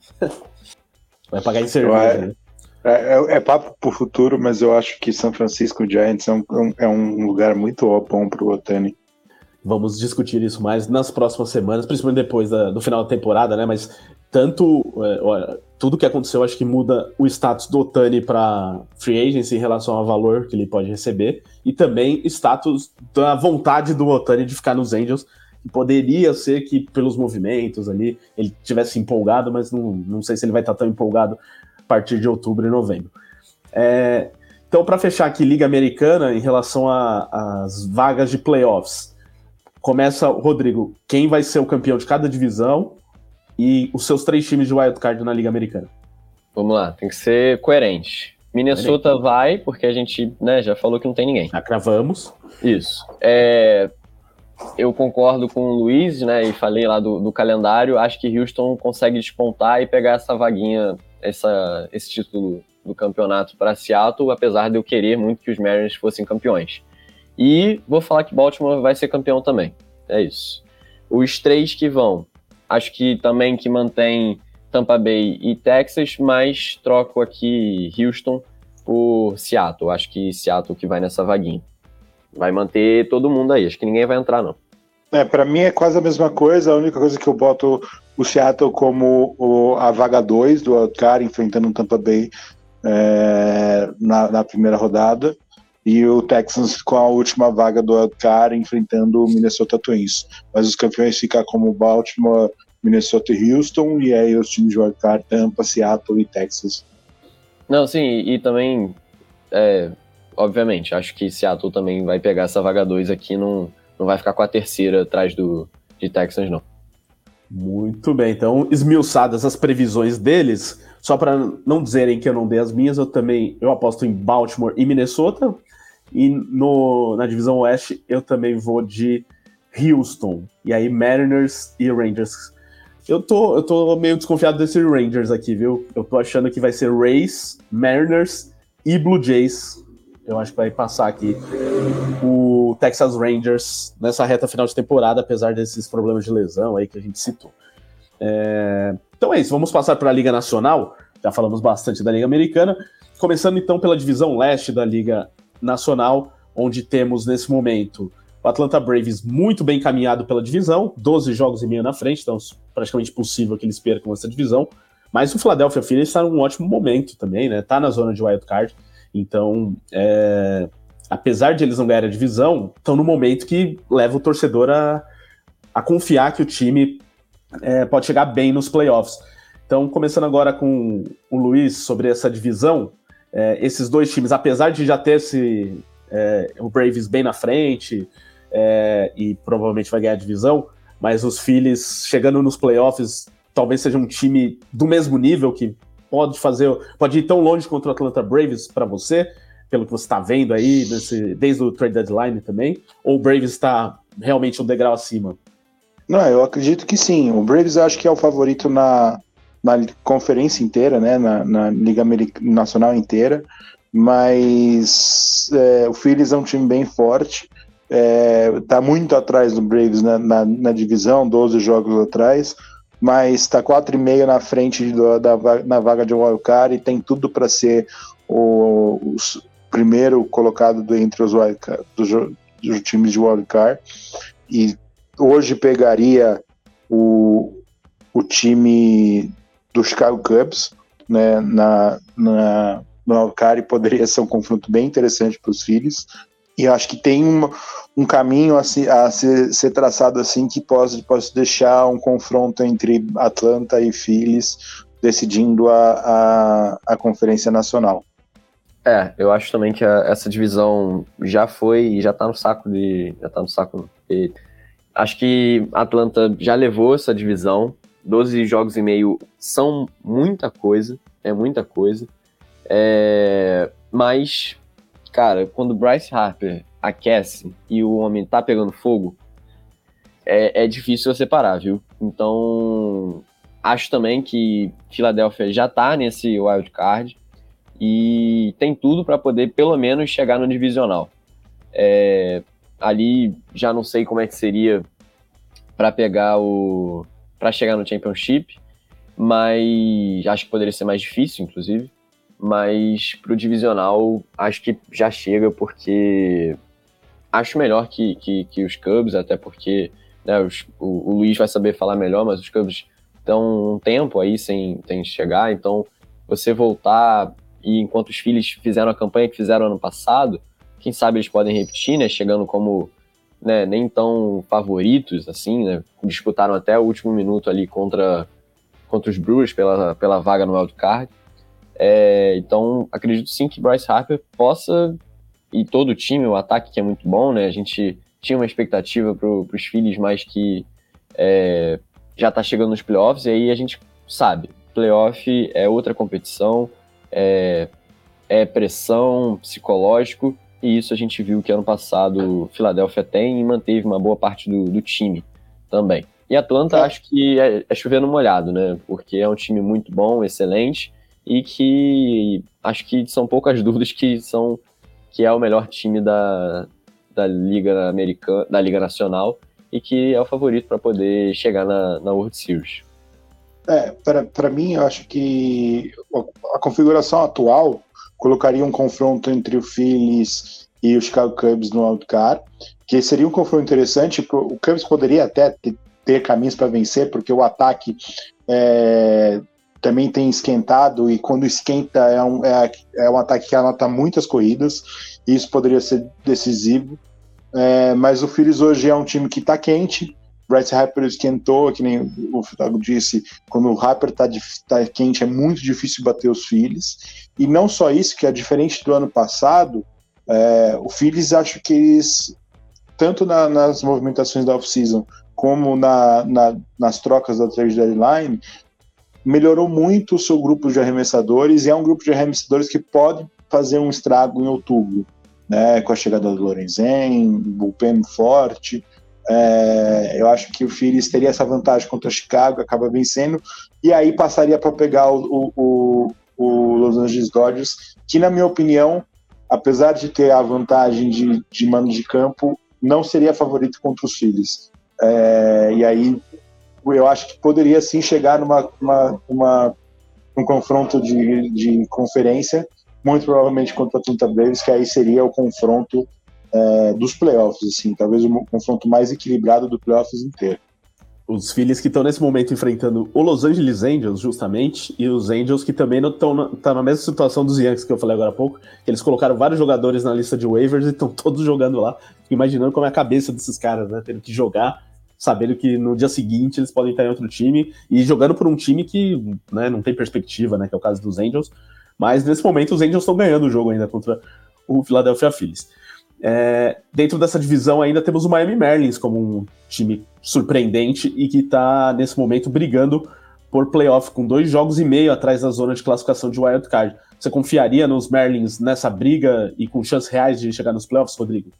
Speaker 2: Vai pagar em cerveja.
Speaker 4: Né? É, é, é papo pro futuro, mas eu acho que São Francisco Giants é um, é um lugar muito bom pro Otani.
Speaker 2: Vamos discutir isso mais nas próximas semanas, principalmente depois da, do final da temporada, né? Mas tanto é, tudo que aconteceu acho que muda o status do Otani para free agency em relação ao valor que ele pode receber e também status da vontade do Otani de ficar nos Angels poderia ser que pelos movimentos ali ele tivesse empolgado mas não, não sei se ele vai estar tão empolgado partir de outubro e novembro é, então para fechar aqui liga americana em relação às vagas de playoffs começa Rodrigo quem vai ser o campeão de cada divisão e os seus três times de wildcard na Liga Americana.
Speaker 3: Vamos lá, tem que ser coerente. Minnesota coerente. vai, porque a gente né, já falou que não tem ninguém.
Speaker 2: Já cravamos.
Speaker 3: Isso. É, eu concordo com o Luiz, né? E falei lá do, do, calendário. Acho que Houston consegue despontar e pegar essa vaguinha, essa, esse título do campeonato para Seattle, apesar de eu querer muito que os Mariners fossem campeões. E vou falar que Baltimore vai ser campeão também. É isso. Os três que vão Acho que também que mantém Tampa Bay e Texas, mas troco aqui Houston por Seattle. Acho que Seattle que vai nessa vaguinha. Vai manter todo mundo aí. Acho que ninguém vai entrar, não.
Speaker 4: É, para mim é quase a mesma coisa. A única coisa que eu boto o Seattle como o, a vaga 2 do Wildcard, enfrentando o Tampa Bay é, na, na, primeira rodada. E o Texans com a última vaga do Wildcard, enfrentando o Minnesota Twins. Mas os campeões ficam como Baltimore, Minnesota e Houston, e aí os times de wildcard, Tampa, Seattle e Texas.
Speaker 3: Não, sim, e também, é, obviamente, acho que Seattle também vai pegar essa vaga 2 aqui, não, não vai ficar com a terceira atrás do, de Texans, não.
Speaker 2: Muito bem, então, esmiuçadas as previsões deles, só para não dizerem que eu não dei as minhas, eu também eu aposto em Baltimore e Minnesota, e no, na divisão oeste eu também vou de Houston, e aí Mariners e Rangers eu tô, eu tô meio desconfiado desse Rangers aqui, viu? Eu tô achando que vai ser Rays, Mariners e Blue Jays. Eu acho que vai passar aqui o Texas Rangers nessa reta final de temporada, apesar desses problemas de lesão aí que a gente citou. É... Então é isso, vamos passar para a Liga Nacional. Já falamos bastante da Liga Americana. Começando então pela divisão leste da Liga Nacional, onde temos nesse momento o Atlanta Braves muito bem caminhado pela divisão, 12 jogos e meio na frente, então praticamente possível que eles percam essa divisão. Mas o Philadelphia Phillies está num ótimo momento também, né? Tá na zona de wild card. Então, é... apesar de eles não ganharem a divisão, estão no momento que leva o torcedor a, a confiar que o time é, pode chegar bem nos playoffs. Então, começando agora com o Luiz sobre essa divisão, é, esses dois times, apesar de já ter esse, é, o Braves bem na frente, é, e provavelmente vai ganhar a divisão, mas os Phillies chegando nos playoffs talvez seja um time do mesmo nível que pode fazer, pode ir tão longe contra o Atlanta Braves para você, pelo que você está vendo aí, desse, desde o trade deadline também? Ou o Braves está realmente um degrau acima?
Speaker 4: Não, eu acredito que sim. O Braves acho que é o favorito na, na conferência inteira, né? Na, na Liga Nacional inteira. Mas é, o Phillies é um time bem forte. Está é, muito atrás do Braves na, na, na, divisão, 12 jogos atrás, mas está 4,5 na frente do, da, na vaga de wildcard e tem tudo para ser o, primeiro colocado do, entre os wildcard, dos, dos times de wildcard. E hoje pegaria o, o time do Chicago Cubs né, na, na, no Alcari, poderia ser um confronto bem interessante para os filhos. E acho que tem um, um caminho a, se, a ser, ser, traçado assim que pode, pode deixar um confronto entre Atlanta e Phillies decidindo a, a, a Conferência Nacional.
Speaker 3: É, eu acho também que a, essa divisão já foi e já tá no saco de. Já tá no saco. E acho que Atlanta já levou essa divisão. 12 jogos e meio são muita coisa. É muita coisa. É, mas, cara, quando Bryce Harper aquece e o homem tá pegando fogo, é, é difícil separar, viu? Então, acho também que Filadélfia já tá nesse wild card e tem tudo para poder pelo menos chegar no divisional. É, ali já não sei como é que seria para pegar o para chegar no championship, mas acho que poderia ser mais difícil, inclusive. Mas pro divisional acho que já chega porque acho melhor que, que, que os Cubs, até porque né, os, o, o, Luiz vai saber falar melhor, mas os Cubs estão um tempo aí sem, sem chegar, então você voltar e enquanto os Phillies fizeram a campanha que fizeram ano passado, quem sabe eles podem repetir, né? Chegando como né, nem tão favoritos, assim, né? Disputaram até o último minuto ali contra, contra os Brewers pela, pela vaga no wildcard. É, então, acredito sim que Bryce Harper possa, e todo o time, o ataque que é muito bom, né? A gente tinha uma expectativa para os Phillies, mas que é, já está chegando nos playoffs, e aí a gente sabe, playoff é outra competição, é, é pressão psicológico, e isso a gente viu que ano passado Filadélfia tem e manteve uma boa parte do, do time também. E Atlanta é. acho que é, é chovendo molhado, né? Porque é um time muito bom, excelente, e que acho que são poucas <laughs> dúvidas que são que é o melhor time da, da Liga Americana, da Liga Nacional e que é o favorito para poder chegar na, na World Series.
Speaker 4: É, para mim, eu acho que a configuração atual colocaria um confronto entre o Phillies e o Chicago Cubs no wildcard, que seria um confronto interessante. O Cubs poderia até ter, caminhos para vencer, porque o ataque é, também tem esquentado, e quando esquenta é um, é, é um ataque que anota muitas corridas, e isso poderia ser decisivo. É, mas o Phillies hoje é um time que está quente, Bryce Harper esquentou, que nem o Fitago disse, quando o Harper tá, tá, quente é muito difícil bater os Phillies. E não só isso, que é diferente do ano passado, é, o Phillies acho que eles, tanto na, nas movimentações da off-season como na, na, nas trocas da trade deadline, melhorou muito o seu grupo de arremessadores e é um grupo de arremessadores que pode fazer um estrago em outubro, né, com a chegada do Lorenzen, bullpen forte, é, eu acho que o Phillies teria essa vantagem contra o Chicago, acaba vencendo, e aí passaria para pegar o, o, o, Los Angeles Dodgers, que, na minha opinião, apesar de ter a vantagem de, de mano de campo, não seria favorito contra os Phillies. É, e aí eu acho que poderia sim chegar numa, uma, uma, um confronto de, de conferência, muito provavelmente contra o Atlanta Braves, que aí seria o confronto é, dos playoffs, assim, talvez o confronto mais equilibrado do playoffs inteiro.
Speaker 2: Os Phillies que estão nesse momento enfrentando o Los Angeles Angels, justamente, e os Angels que também estão na, tá na mesma situação dos Yankees que eu falei agora há pouco, que eles colocaram vários jogadores na lista de waivers e estão <laughs> todos jogando lá. Imaginando como é a cabeça desses caras, né? Tendo que jogar, sabendo que no dia seguinte eles podem estar em outro time e jogando por um time que né, não tem perspectiva, né? Que é o caso dos Angels. Mas nesse momento os Angels estão ganhando o jogo ainda contra o Philadelphia Phillies. É, dentro dessa divisão ainda temos o Miami Marlins como um time surpreendente e que está nesse momento brigando por playoff, com dois jogos e meio atrás da zona de classificação de wild card. Você confiaria nos Marlins nessa briga e com chances reais de chegar nos playoffs, Rodrigo?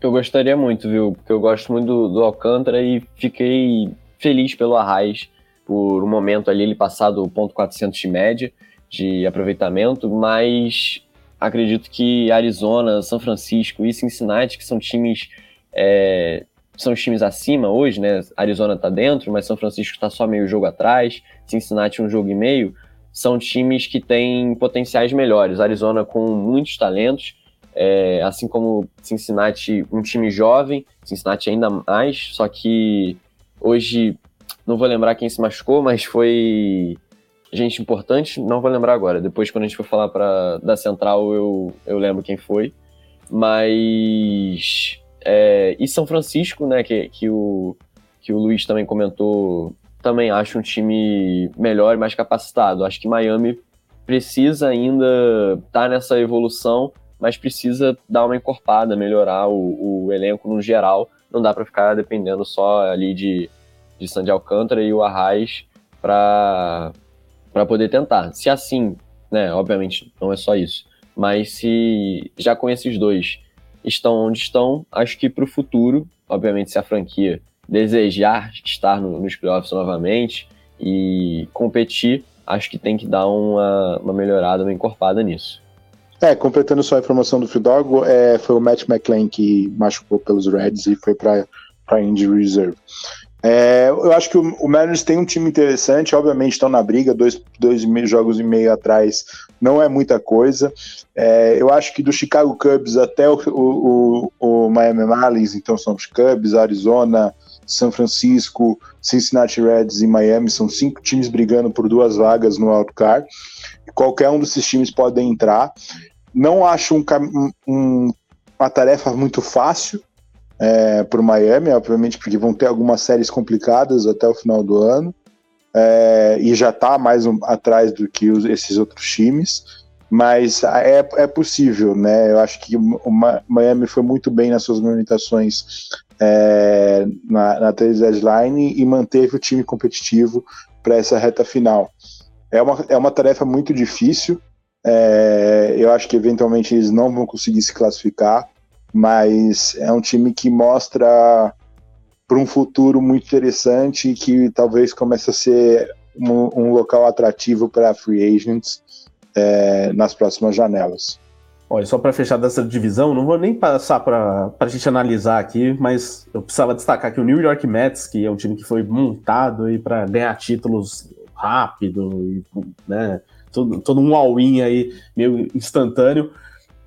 Speaker 3: Eu gostaria muito, viu? Porque eu gosto muito do, do Alcântara e fiquei feliz pelo Arraes por um momento ali ele passar do ponto 400 de média de aproveitamento, mas acredito que Arizona, São Francisco e Cincinnati, que são times é, são times acima hoje, né? Arizona tá dentro, mas São Francisco está só meio jogo atrás, Cincinnati um jogo e meio, são times que têm potenciais melhores. Arizona com muitos talentos, é, assim como Cincinnati, um time jovem, Cincinnati ainda mais, só que hoje não vou lembrar quem se machucou, mas foi gente importante, não vou lembrar agora. Depois, quando a gente for falar pra, da Central, eu, eu lembro quem foi. Mas. É, e São Francisco, né, que, que, o, que o Luiz também comentou, também acho um time melhor e mais capacitado. Acho que Miami precisa ainda estar tá nessa evolução, mas precisa dar uma encorpada, melhorar o, o elenco no geral. Não dá para ficar dependendo só ali de, de Sandy Alcântara e o Arraes para para poder tentar. Se assim, né, obviamente não é só isso, mas se já com esses dois estão onde estão, acho que para o futuro, obviamente se a franquia desejar estar no, nos playoffs novamente e competir, acho que tem que dar uma, uma melhorada, uma encorpada nisso.
Speaker 4: É, completando só a informação do Fidalgo, é, foi o Matt McClain que machucou pelos Reds e foi para injury reserve. É, eu acho que o, o Mariners tem um time interessante, obviamente estão na briga, dois, dois jogos e meio atrás não é muita coisa. É, eu acho que do Chicago Cubs até o, o, o, Miami Marlins, então são os Cubs, Arizona, São Francisco, Cincinnati Reds e Miami, são cinco times brigando por duas vagas no wildcard. Qualquer um desses times pode entrar. Não acho um, um, uma tarefa muito fácil, é, o Miami, obviamente, porque vão ter algumas séries complicadas até o final do ano. É, e já está mais um, atrás do que os, esses outros times, mas é, é possível, né? Eu acho que o Miami foi muito bem nas suas movimentações é, na, na trade deadline e manteve o time competitivo para essa reta final. É uma, é uma tarefa muito difícil. É, eu acho que eventualmente eles não vão conseguir se classificar mas é um time que mostra para um futuro muito interessante e que talvez comece a ser um, um local atrativo para free agents é, nas próximas janelas.
Speaker 2: Olha, só para fechar dessa divisão, não vou nem passar para a gente analisar aqui, mas eu precisava destacar que o New York Mets, que é um time que foi montado para ganhar títulos rápido, e, né, todo, todo um all-in aí meio instantâneo,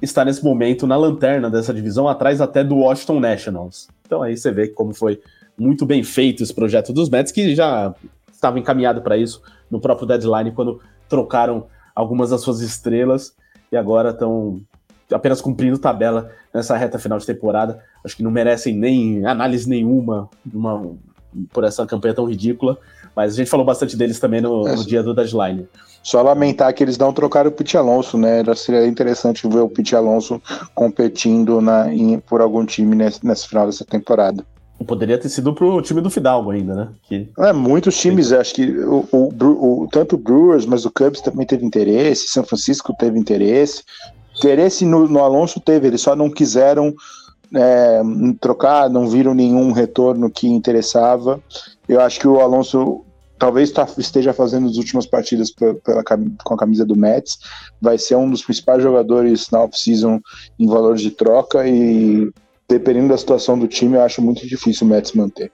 Speaker 2: está nesse momento na lanterna dessa divisão, atrás até do Washington Nationals. Então aí você vê como foi muito bem feito esse projeto dos Mets, que já estava encaminhado para isso no próprio deadline, quando trocaram algumas das suas estrelas e agora estão apenas cumprindo tabela nessa reta final de temporada. Acho que não merecem nem análise nenhuma uma, por essa campanha tão ridícula, mas a gente falou bastante deles também no, no dia do deadline.
Speaker 4: Só lamentar que eles não trocaram o Pete Alonso, né? Seria interessante ver o Pete Alonso competindo na, em, por algum time nesse, nesse final dessa temporada.
Speaker 2: Poderia ter sido pro time do Fidalgo ainda, né? Que...
Speaker 4: É, muitos times, acho que o, o, o, tanto o Brewers, mas o Cubs também teve interesse, São Francisco teve interesse. Interesse no, no Alonso teve, eles só não quiseram é, trocar, não viram nenhum retorno que interessava. Eu acho que o Alonso talvez tá, esteja fazendo as últimas partidas pela, com a camisa do Mets, vai ser um dos principais jogadores na off-season em valor de troca e dependendo da situação do time, eu acho muito difícil o Mets manter.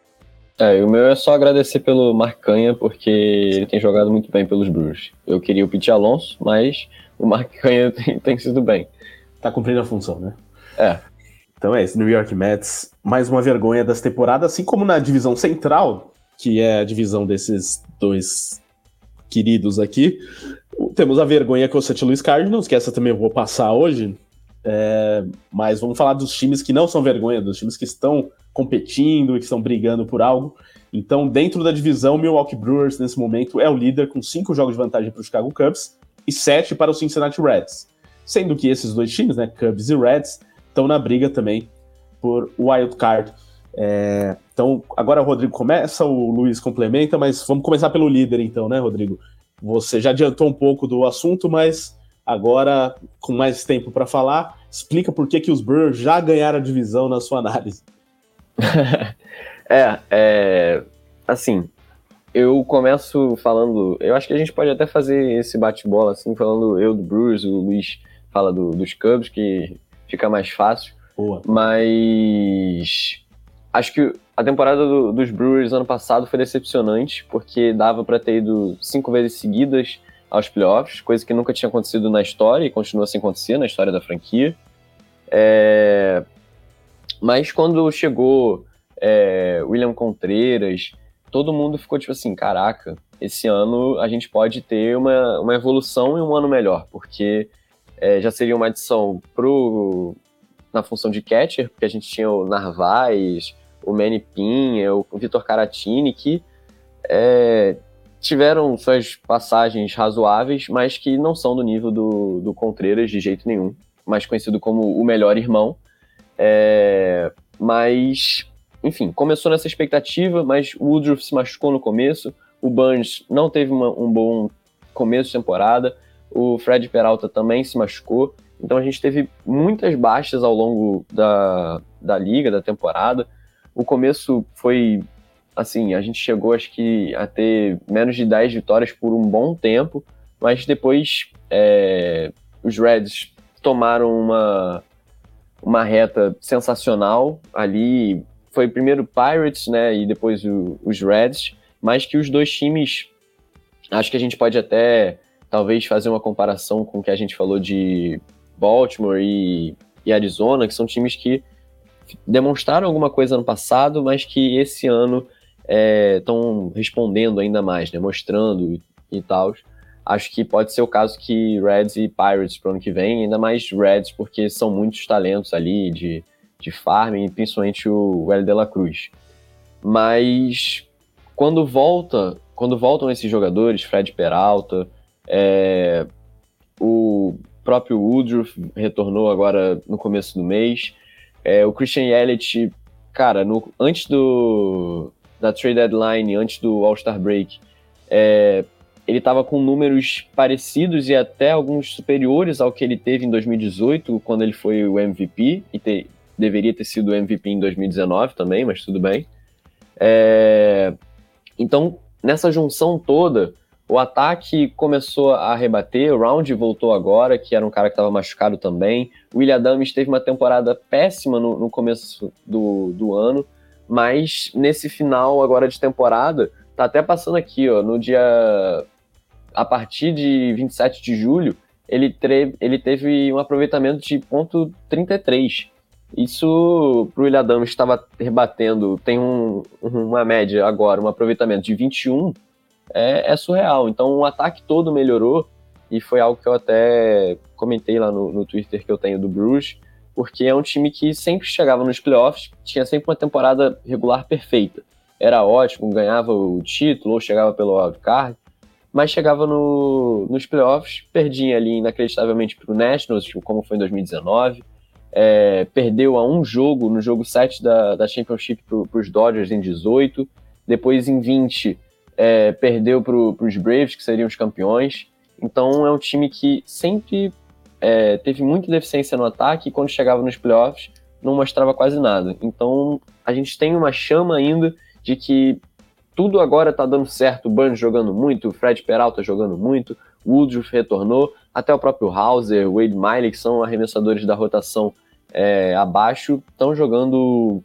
Speaker 3: É, e o meu é só agradecer pelo Marcanha, porque ele tem jogado muito bem pelos Brewers. Eu queria o Pete Alonso, mas o Marcanha <laughs> tem, tem sido bem.
Speaker 2: Tá cumprindo a função, né?
Speaker 3: É.
Speaker 2: Então é isso, New York Mets, mais uma vergonha dessa temporada, assim como na divisão central, que é a divisão desses dois queridos aqui. Temos a vergonha com o St. Louis Cardinals, que essa também eu vou passar hoje. É, mas vamos falar dos times que não são vergonha, dos times que estão competindo e que estão brigando por algo. Então, dentro da divisão, Milwaukee Brewers, nesse momento, é o líder com cinco jogos de vantagem para o Chicago Cubs e sete para o Cincinnati Reds. Sendo que esses dois times, né, Cubs e Reds, estão na briga também por wild card É, então, agora o Rodrigo começa, o Luiz complementa, mas vamos começar pelo líder, então, né, Rodrigo? Você já adiantou um pouco do assunto, mas agora, com mais tempo para falar, explica por que, que os Brewers já ganharam a divisão na sua análise. <laughs>
Speaker 3: é, é, assim, eu começo falando. Eu acho que a gente pode até fazer esse bate-bola, assim, falando eu do Brewers, o Luiz fala do, dos Cubs, que fica mais fácil.
Speaker 2: Boa.
Speaker 3: Mas acho que a temporada do, dos Brewers ano passado foi decepcionante, porque dava para ter ido cinco vezes seguidas aos playoffs, coisa que nunca tinha acontecido na história e continua sem acontecer na história da franquia. É... Mas quando chegou é, William Contreras, todo mundo ficou tipo assim: caraca, esse ano a gente pode ter uma, uma evolução e um ano melhor, porque é, já seria uma adição pro, na função de catcher, porque a gente tinha o Narvaez, o Manny Pinha, o Vitor Caratini, que é, tiveram suas passagens razoáveis, mas que não são do nível do, do Contreras de jeito nenhum, mais conhecido como o melhor irmão. É, mas, enfim, começou nessa expectativa, mas o Woodruff se machucou no começo, o Burns não teve uma, um bom começo de temporada, o Fred Peralta também se machucou, então a gente teve muitas baixas ao longo da, da liga, da temporada. O começo foi assim, a gente chegou acho que a ter menos de 10 vitórias por um bom tempo, mas depois é, os Reds tomaram uma, uma reta sensacional ali. Foi primeiro Pirates, né, e depois o, os Reds, mas que os dois times, acho que a gente pode até talvez fazer uma comparação com o que a gente falou de Baltimore e, e Arizona, que são times que demonstraram alguma coisa no passado, mas que esse ano estão é, respondendo ainda mais, né, mostrando e, e tal. Acho que pode ser o caso que Reds e Pirates para o ano que vem, ainda mais Reds, porque são muitos talentos ali de, de farming, principalmente o L de la Cruz. Mas quando volta, quando voltam esses jogadores, Fred Peralta, é, o próprio Woodruff retornou agora no começo do mês. É, o Christian Yelich, cara, no, antes do da trade deadline, antes do All-Star Break, é, ele estava com números parecidos e até alguns superiores ao que ele teve em 2018, quando ele foi o MVP, e te, deveria ter sido o MVP em 2019 também, mas tudo bem. É, então, nessa junção toda, o ataque começou a rebater, o Round voltou agora, que era um cara que estava machucado também. O William Adams teve uma temporada péssima no, no começo do, do ano, mas nesse final agora de temporada, tá até passando aqui, ó, no dia. A partir de 27 de julho, ele, tre... ele teve um aproveitamento de ponto 33. Isso pro William Adams estava rebatendo, tem um, uma média agora, um aproveitamento de 21 é, é, surreal. Então o ataque todo melhorou e foi algo que eu até comentei lá no, no Twitter que eu tenho do Bruce, porque é um time que sempre chegava nos playoffs, tinha sempre uma temporada regular perfeita. Era ótimo, ganhava o título ou chegava pelo wildcard, mas chegava no, nos playoffs, perdia ali inacreditavelmente para o Nationals, tipo, como foi em 2019, é, perdeu a um jogo no jogo 7 da, da Championship para os Dodgers em 18, depois em 20 é, perdeu para os Braves, que seriam os campeões. Então é um time que sempre é, teve muita deficiência no ataque e quando chegava nos playoffs não mostrava quase nada. Então a gente tem uma chama ainda de que tudo agora está dando certo. O Burns jogando muito, o Fred Peralta jogando muito, o Woodruff retornou, até o próprio Hauser, o Wade Miley, que são arremessadores da rotação é, abaixo, estão jogando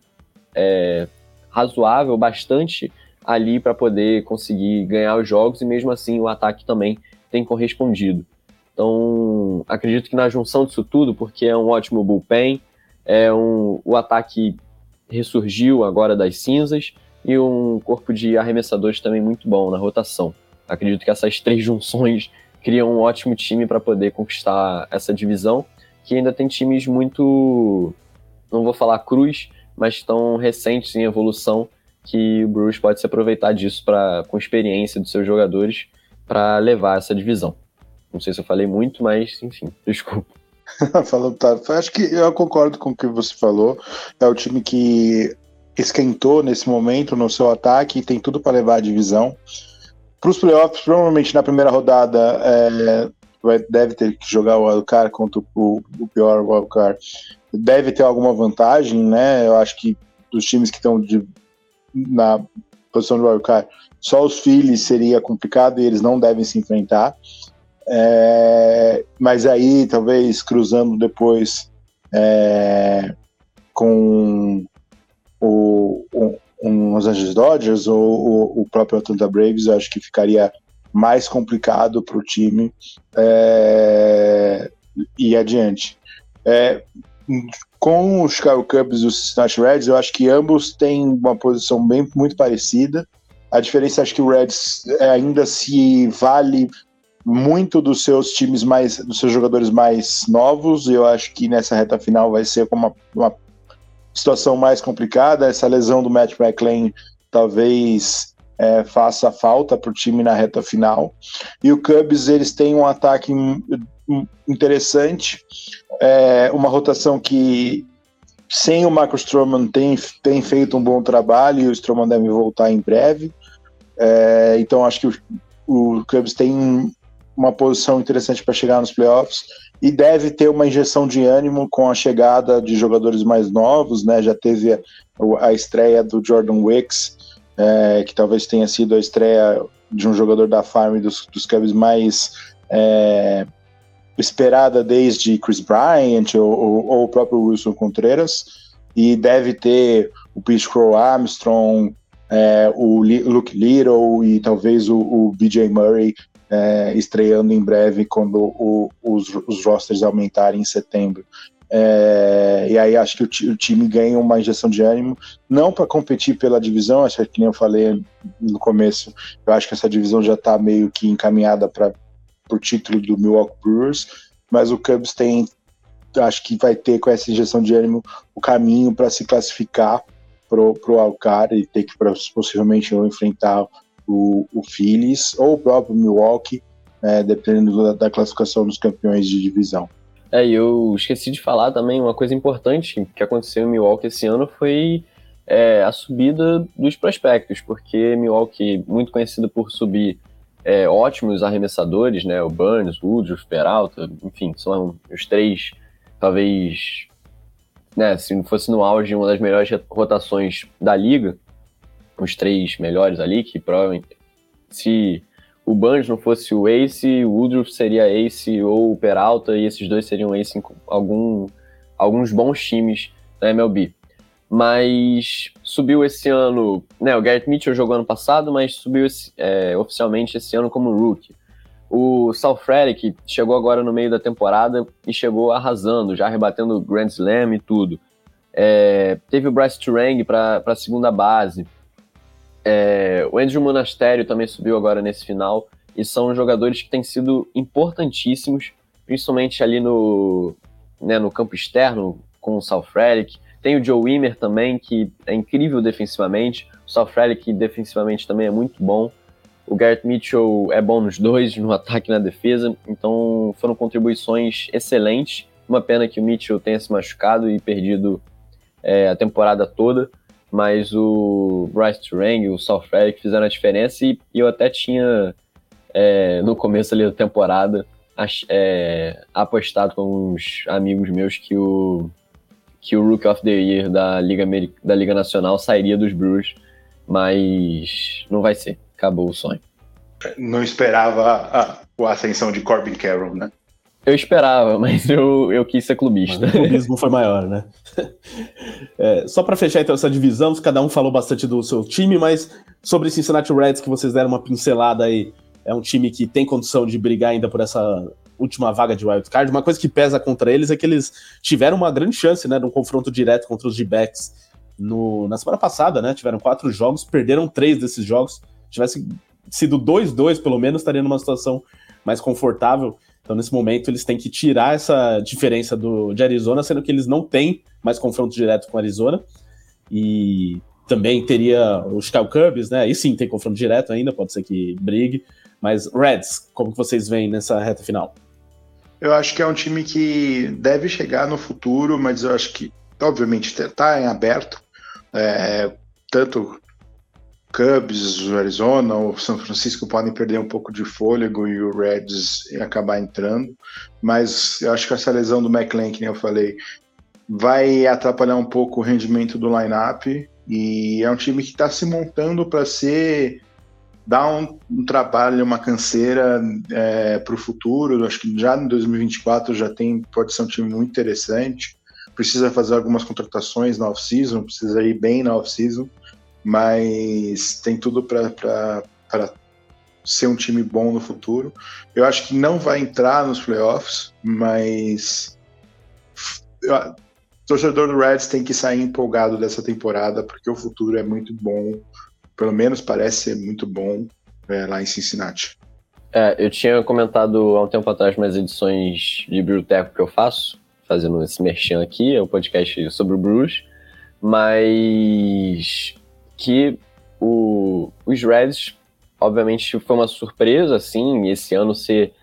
Speaker 3: é, razoável, bastante ali para poder conseguir ganhar os jogos e mesmo assim o ataque também tem correspondido. Então, acredito que na junção disso tudo, porque é um ótimo bullpen, é um, o ataque ressurgiu agora das cinzas e um corpo de arremessadores também muito bom na rotação. Acredito que essas <laughs> três junções criam um ótimo time para poder conquistar essa divisão, que ainda tem times muito, não vou falar cruz, mas estão recentes em evolução que o Bruce pode se aproveitar disso para com experiência dos seus jogadores para levar essa divisão. Não sei se eu falei muito, mas enfim, <laughs> desculpa. <laughs>
Speaker 4: falou, tá. Acho que eu concordo com o que você falou. É o time que esquentou nesse momento no seu ataque e tem tudo para levar a divisão. Para os playoffs, provavelmente na primeira rodada é, vai, deve ter que jogar o wildcard contra o, o pior wildcard. Deve ter alguma vantagem, né? Eu acho que dos times que estão na posição de wildcard, só os Phillies seria complicado e eles não devem se enfrentar. É, mas aí, talvez cruzando depois é, com o, o, um Los Angeles Dodgers ou o, próprio Atlanta Braves, eu acho que ficaria mais complicado para o time é, ir adiante. É, com os Chicago Cubs e os Cincinnati Reds, eu acho que ambos têm uma posição bem muito parecida. A diferença acho que o Reds ainda se vale muito dos seus times mais, dos seus jogadores mais novos. Eu acho que nessa reta final vai ser uma, uma situação mais complicada. Essa lesão do Matt McLean talvez é, faça falta para o time na reta final. E o Cubs eles têm um ataque interessante, é, uma rotação que sem o Marcus Stroman tem, tem feito um bom trabalho e o Stroman deve voltar em breve. É, então acho que o, o Cubs tem uma posição interessante para chegar nos playoffs e deve ter uma injeção de ânimo com a chegada de jogadores mais novos, né? Já teve a, a estreia do Jordan Wicks, é, que talvez tenha sido a estreia de um jogador da farm dos, dos Cubs mais é, esperada desde Chris Bryant ou, ou, ou, o próprio Wilson Contreras, e deve ter o Pete Crow Armstrong, é, o Luke Little e talvez o, o BJ Murray é, estreando em breve quando o, os, os rosters aumentarem em setembro. É, e aí acho que o, o, time ganha uma injeção de ânimo, não para competir pela divisão, acho que nem eu falei no começo, eu acho que essa divisão já está meio que encaminhada para o título do Milwaukee Brewers, mas o Cubs tem, acho que vai ter com essa injeção de ânimo o caminho para se classificar pro, pro Alcar e ter que possivelmente enfrentar o, o Phillies ou o próprio Milwaukee, é, dependendo da, da, classificação dos campeões de divisão.
Speaker 3: É, eu esqueci de falar também uma coisa importante que aconteceu em Milwaukee esse ano foi é, a subida dos prospectos, porque Milwaukee, muito conhecido por subir é, ótimos arremessadores, né, o Burns, o Woodruff, Peralta, enfim, são os três, talvez, né, se não fosse no auge, uma das melhores rotações da liga, os três melhores ali, que provavelmente se o Burns não fosse o Ace, o Woodruff seria Ace ou o Peralta, e esses dois seriam Ace em algum, alguns bons times da MLB. Mas subiu esse ano, né, o Garrett Mitchell jogou ano passado, mas subiu esse, é, oficialmente esse ano como rookie. O Sal Frelick chegou agora no meio da temporada e chegou arrasando, já rebatendo Grand Slam e tudo. É, teve o Bryce Turang para a segunda base. É, o Andrew Monastério também subiu agora nesse final, e são jogadores que têm sido importantíssimos, principalmente ali no, né, no campo externo, com o Sal Frelick. Tem o Joe Wimmer também, que é incrível defensivamente. O Sal Frelick defensivamente também é muito bom. O Garrett Mitchell é bom nos dois, no <laughs> ataque e na defesa. Então foram contribuições excelentes. Uma pena que o Mitchell tenha se machucado e perdido é, a temporada toda mas o Bryce Turang, o South Frelick fizeram a diferença e, e eu até tinha, é, no começo ali da temporada, é, apostado com uns amigos meus que o, que o Rookie of the Year da Liga, da Liga Nacional sairia dos Brewers, mas não vai ser, acabou o sonho.
Speaker 4: Não esperava a, a ascensão de Corbin Carroll, né?
Speaker 3: Eu esperava, mas eu, eu quis ser clubista.
Speaker 2: Mas o clubismo foi maior, né? <laughs> É, só para fechar então essa divisão, cada um falou bastante do seu time, mas sobre Cincinnati Reds, que vocês deram uma pincelada aí, é um time que tem condição de brigar ainda por essa última vaga de wild card. Uma coisa que pesa contra eles é que eles tiveram uma grande chance, né, num confronto direto contra os D-backs na semana passada, né? Tiveram quatro jogos, perderam três desses jogos. Tivesse sido 2-2, pelo menos, estaria numa situação mais confortável. Então, nesse momento, eles têm que tirar essa diferença do, de Arizona, sendo que eles não têm mais confronto direto com Arizona. E também teria os Chicago Cubs, né? Aí sim tem confronto direto ainda, pode ser que brigue. Mas Reds, como que vocês veem nessa reta final?
Speaker 4: Eu acho que é um time que deve chegar no futuro, mas eu acho que, obviamente, está em aberto. É, tanto Cubs, Arizona, o São Francisco podem perder um pouco de fôlego e o Reds acabar entrando, mas eu acho que essa lesão do McLean, que nem eu falei, vai atrapalhar um pouco o rendimento do lineup e é um time que está se montando para ser dar um, um, trabalho, uma canseira é, para o futuro. Acho que já em 2024 já tem pode ser um time muito interessante. Precisa fazer algumas contratações na off-season, precisa ir bem na off-season, mas tem tudo para ser um time bom no futuro. Eu acho que não vai entrar nos playoffs, mas o torcedor do Reds tem que sair empolgado dessa temporada, porque o futuro é muito bom pelo menos parece ser muito bom é, lá em Cincinnati.
Speaker 3: É, eu tinha comentado há um tempo atrás nas edições de biblioteca que eu faço, fazendo esse merchan aqui, é um podcast sobre o Bruce, mas que o, os Reds, obviamente, foi uma surpresa, assim, esse ano ser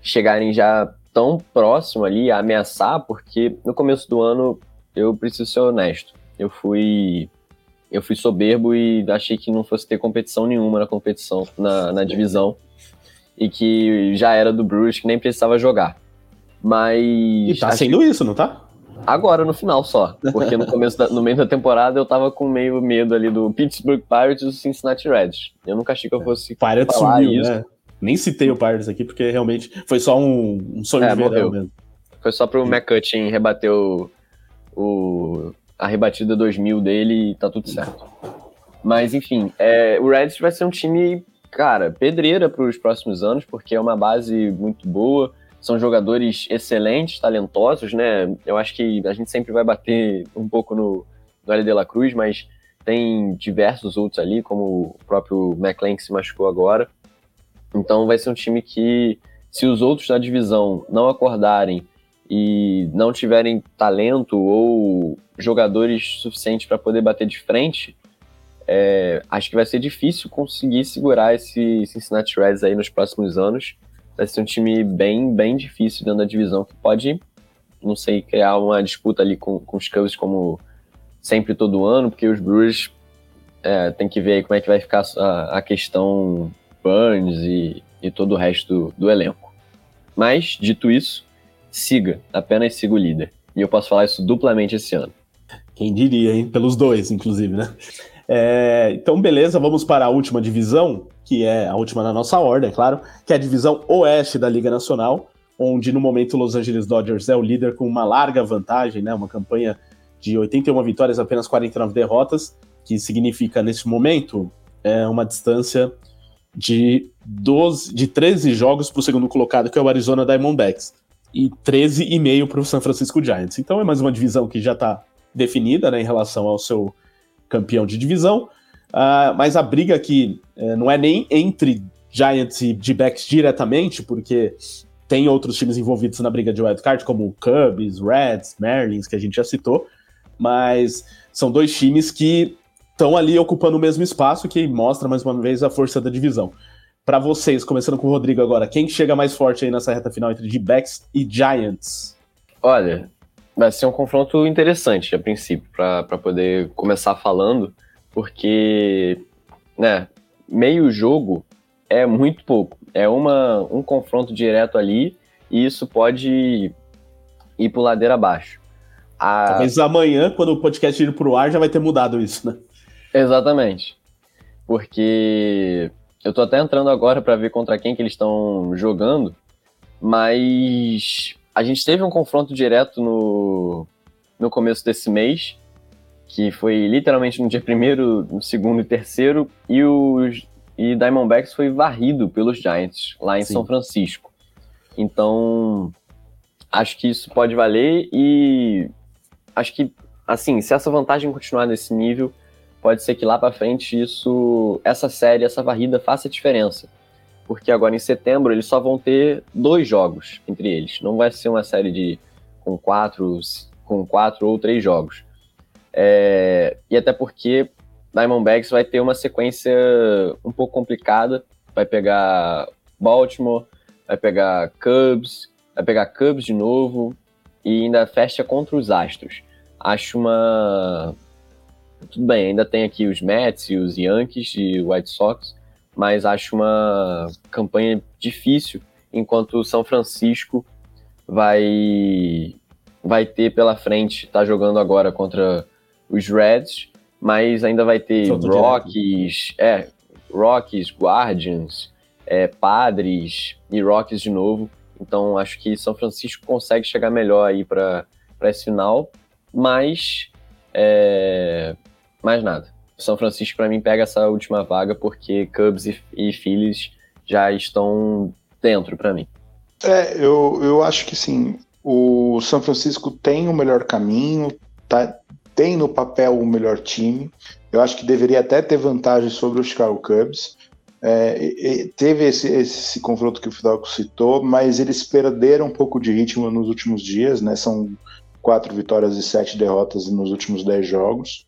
Speaker 3: chegarem já tão próximo ali a ameaçar, porque no começo do ano, eu preciso ser honesto, eu fui eu fui soberbo e achei que não fosse ter competição nenhuma na competição, na, na divisão, e que já era do Bruce, que nem precisava jogar. Mas.
Speaker 2: E tá sendo que... isso, não tá?
Speaker 3: Agora, no final só. Porque no começo da, no meio da temporada eu tava com meio medo ali do Pittsburgh Pirates e do Cincinnati Reds. Eu nunca achei que eu fosse.
Speaker 2: Pirates sumiu, isso. né? Nem citei o Pirates aqui, porque realmente foi só um, um sonho é, de verão mesmo.
Speaker 3: Foi só pro McCutcheon rebater o, o a rebatida 2000 dele e tá tudo certo. Mas, enfim, é, o Reds vai ser um time, cara, pedreira para os próximos anos, porque é uma base muito boa, são jogadores excelentes, talentosos, né? Eu acho que a gente sempre vai bater um pouco no, no L. de la Cruz, mas tem diversos outros ali, como o próprio McLean que se machucou agora. Então vai ser um time que, se os outros da divisão não acordarem e não tiverem talento ou jogadores suficientes para poder bater de frente, é, acho que vai ser difícil conseguir segurar esse Cincinnati Reds aí nos próximos anos. Vai ser um time bem, bem difícil dentro da divisão que pode, não sei, criar uma disputa ali com, com os Cubs como sempre todo ano, porque os Brewers é, tem que ver aí como é que vai ficar a, a questão Burns e, e todo o resto do, do elenco. Mas, dito isso, siga, apenas siga o líder. E eu posso falar isso duplamente esse ano.
Speaker 2: Quem diria, hein? Pelos dois, inclusive, né? É, então, beleza, vamos para a última divisão, que é a última na nossa ordem, é claro, que é a divisão oeste da Liga Nacional, onde no momento o Los Angeles Dodgers é o líder com uma larga vantagem, né? Uma campanha de 81 vitórias, apenas 49 derrotas, que significa, nesse momento, é uma distância de 12, de 13 jogos para o segundo colocado, que é o Arizona Diamondbacks e 13,5 para o San Francisco Giants. Então é mais uma divisão que já está definida né, em relação ao seu campeão de divisão. Uh, mas a briga aqui uh, não é nem entre Giants e D-backs diretamente, porque tem outros times envolvidos na briga de wildcard, como Cubs, Reds, Marlins, que a gente já citou, mas são dois times que estão ali ocupando o mesmo espaço, que mostra mais uma vez a força da divisão para vocês, começando com o Rodrigo agora, quem chega mais forte aí nessa reta final entre D-backs e Giants?
Speaker 3: Olha, vai ser um confronto interessante a princípio, para poder começar falando, porque, né, meio jogo é muito pouco. É uma, um confronto direto ali e isso pode ir por ladeira abaixo.
Speaker 2: A... Talvez amanhã, quando o podcast ir pro ar, já vai ter mudado isso, né?
Speaker 3: Exatamente. Porque eu tô até entrando agora para ver contra quem que eles estão jogando, mas a gente teve um confronto direto no, no começo desse mês, que foi literalmente no dia primeiro, no segundo e terceiro, e os e Diamondbacks foi varrido pelos Giants lá em Sim. São Francisco. Então, acho que isso pode valer e acho que assim, se essa vantagem continuar nesse nível, pode ser que lá para frente isso, essa série, essa varrida faça diferença. Porque agora em setembro eles só vão ter dois jogos entre eles. Não vai ser uma série de com quatro, com quatro ou três jogos. É, e até porque Diamondbacks vai ter uma sequência um pouco complicada. Vai pegar Baltimore, vai pegar Cubs, vai pegar Cubs de novo e ainda fecha contra os Astros. Acho uma Tudo bem, ainda tem aqui os Mets e os Yankees e White Sox, mas acho uma campanha difícil, enquanto o São Francisco vai vai ter pela frente, tá jogando agora contra os Reds, mas ainda vai ter Rockies, é, Rockies, Guardians, é, Padres e Rockies de novo. Então acho que São Francisco consegue chegar melhor aí para esse final, mas é, mais nada. São Francisco para mim pega essa última vaga porque Cubs e, e Phillies já estão dentro para mim.
Speaker 4: É, eu, eu acho que sim. O São Francisco tem o melhor caminho, tá, tem no papel o melhor time. Eu acho que deveria até ter vantagem sobre o Chicago Cubs. É, teve esse, esse, confronto que o Fidalgo citou, mas eles perderam um pouco de ritmo nos últimos dias, né? São quatro vitórias e sete derrotas nos últimos dez jogos.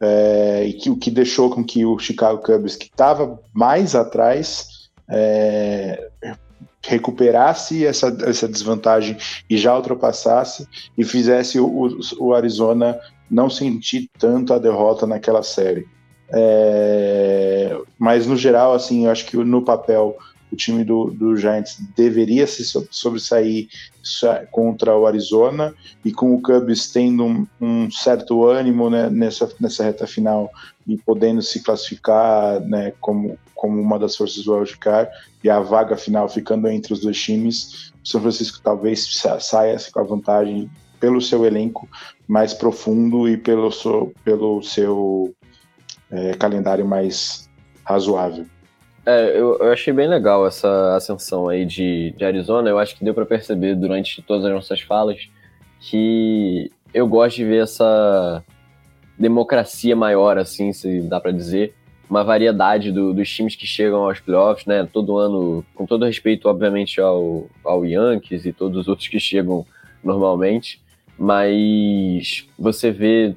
Speaker 4: É, e que, o que deixou com que o Chicago Cubs, que estava mais atrás, é, recuperasse essa, essa desvantagem e já ultrapassasse e fizesse o, o Arizona não sentir tanto a derrota naquela série. É, mas no geral, assim, eu acho que no papel o time do, do Giants deveria se sobressair contra o Arizona e com o Cubs tendo um, um certo ânimo né, nessa, nessa reta final e podendo se classificar né, como, como uma das forças do wildcard e a vaga final ficando entre os dois times, o São Francisco talvez saia com a vantagem pelo seu elenco mais profundo e pelo seu, pelo seu é, calendário mais razoável.
Speaker 3: É, eu, eu, achei bem legal essa ascensão aí de, de Arizona. Eu acho que deu para perceber durante todas as nossas falas que eu gosto de ver essa democracia maior, assim, se dá para dizer, uma variedade do, dos times que chegam aos playoffs, né? Todo ano, com todo respeito, obviamente, ao, ao Yankees e todos os outros que chegam normalmente, mas você vê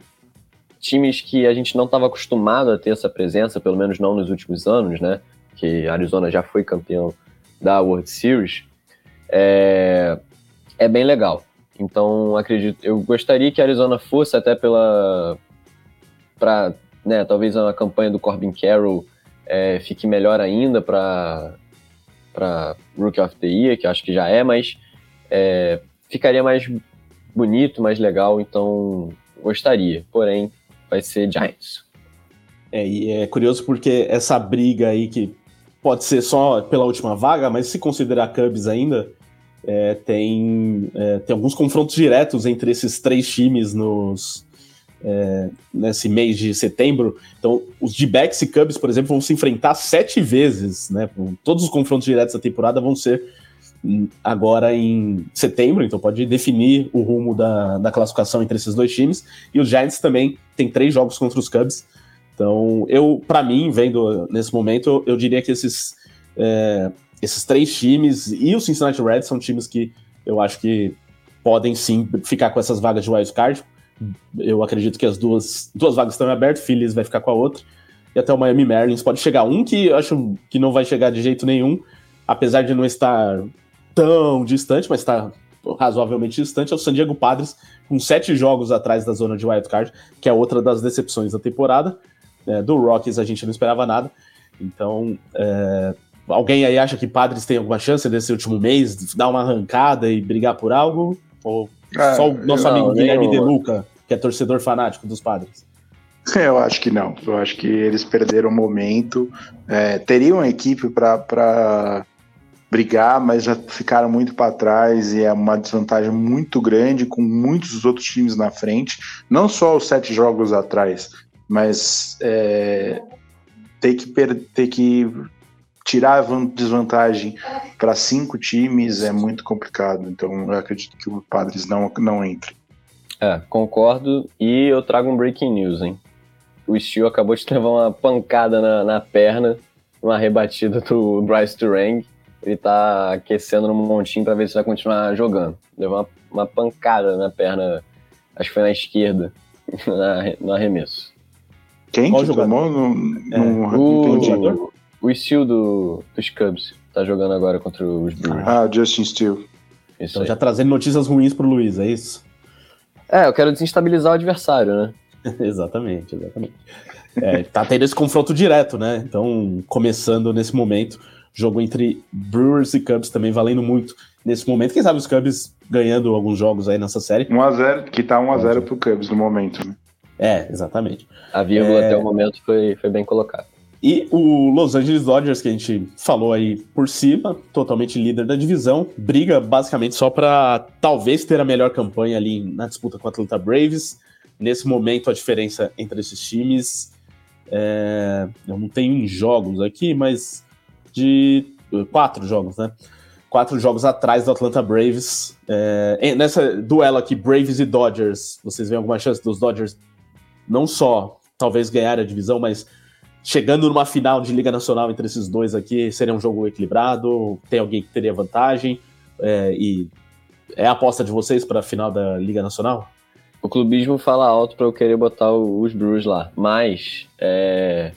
Speaker 3: times que a gente não estava acostumado a ter essa presença, pelo menos não nos últimos anos, né? Que Arizona já foi campeão da World Series, é, é bem legal. Então, acredito, eu gostaria que a Arizona fosse até pela para, né, talvez a campanha do Corbin Carroll é, fique melhor ainda para para Rookie of the Year, que acho que já é, mas é, ficaria mais bonito, mais legal, então gostaria. Porém, vai ser Giants.
Speaker 2: É, e é curioso porque essa briga aí que pode ser só pela última vaga, mas se considerar Cubs ainda, é, tem, é, tem alguns confrontos diretos entre esses três times nos, é, nesse mês de setembro. Então, os D-backs e Cubs, por exemplo, vão se enfrentar sete vezes, né? Todos os confrontos diretos da temporada vão ser hum, agora em setembro, então pode definir o rumo da, da classificação entre esses dois times. E os Giants também tem três jogos contra os Cubs. Então, eu, para mim, vendo nesse momento, eu diria que esses, é, esses três times e o Cincinnati Reds são times que eu acho que podem sim ficar com essas vagas de wildcard. Eu acredito que as duas, duas vagas estão abertas, Phillies vai ficar com a outra. E até o Miami Marlins pode chegar. Um que eu acho que não vai chegar de jeito nenhum, apesar de não estar tão distante, mas está razoavelmente distante, é o San Diego Padres, com sete jogos atrás da zona de wildcard, que é outra das decepções da temporada. É, do Rockies a gente não esperava nada. Então, é, alguém aí acha que Padres tem alguma chance nesse último mês de dar uma arrancada e brigar por algo? Ou é, só o nosso não, amigo Guilherme De Luca, que é torcedor fanático dos Padres?
Speaker 4: Eu acho que não. Eu acho que eles perderam o momento. É, teriam a equipe para brigar, mas já ficaram muito para trás e é uma desvantagem muito grande com muitos outros times na frente. Não só os sete jogos atrás, mas é, ter, que ter que tirar a desvantagem para cinco times é muito complicado. Então eu acredito que o Padres não, não entre.
Speaker 3: É, concordo. E eu trago um breaking news, hein? O Steel acabou de <laughs> levar uma pancada na, na perna, uma rebatida do Bryce Turang. Ele tá aquecendo no montinho para ver se vai continuar jogando. Levou uma, uma pancada na perna, acho que foi na esquerda, <laughs> no arremesso.
Speaker 4: Quem Qual que tomou? No,
Speaker 3: é, no, o, o Steel do, dos Cubs tá jogando agora contra os Brewers.
Speaker 4: Ah, Justin Steele.
Speaker 2: Isso então, já trazendo notícias ruins pro Luiz, é isso?
Speaker 3: É, eu quero desestabilizar o adversário, né? <laughs>
Speaker 2: exatamente, exatamente. É, tá tendo esse confronto direto, né? Então, começando nesse momento, jogo entre Brewers e Cubs também valendo muito nesse momento. Quem sabe os Cubs ganhando alguns jogos aí nessa série.
Speaker 4: 1x0, que tá 1x0 pro Cubs no momento, né?
Speaker 2: É, exatamente.
Speaker 3: A vírgula é... até o momento foi, foi bem colocada.
Speaker 2: E o Los Angeles Dodgers, que a gente falou aí por cima, totalmente líder da divisão, briga basicamente só para talvez ter a melhor campanha ali na disputa com o Atlanta Braves. Nesse momento, a diferença entre esses times, é... eu não tenho em jogos aqui, mas de quatro jogos, né? Quatro jogos atrás do Atlanta Braves. É... nessa duelo aqui, Braves e Dodgers, vocês veem alguma chance dos Dodgers não só talvez ganhar a divisão, mas chegando numa final de Liga Nacional entre esses dois aqui, seria um jogo equilibrado? Tem alguém que teria vantagem? É, e é a aposta de vocês para a final da Liga Nacional?
Speaker 3: O clubismo fala alto para eu querer botar os Brewers lá, mas é,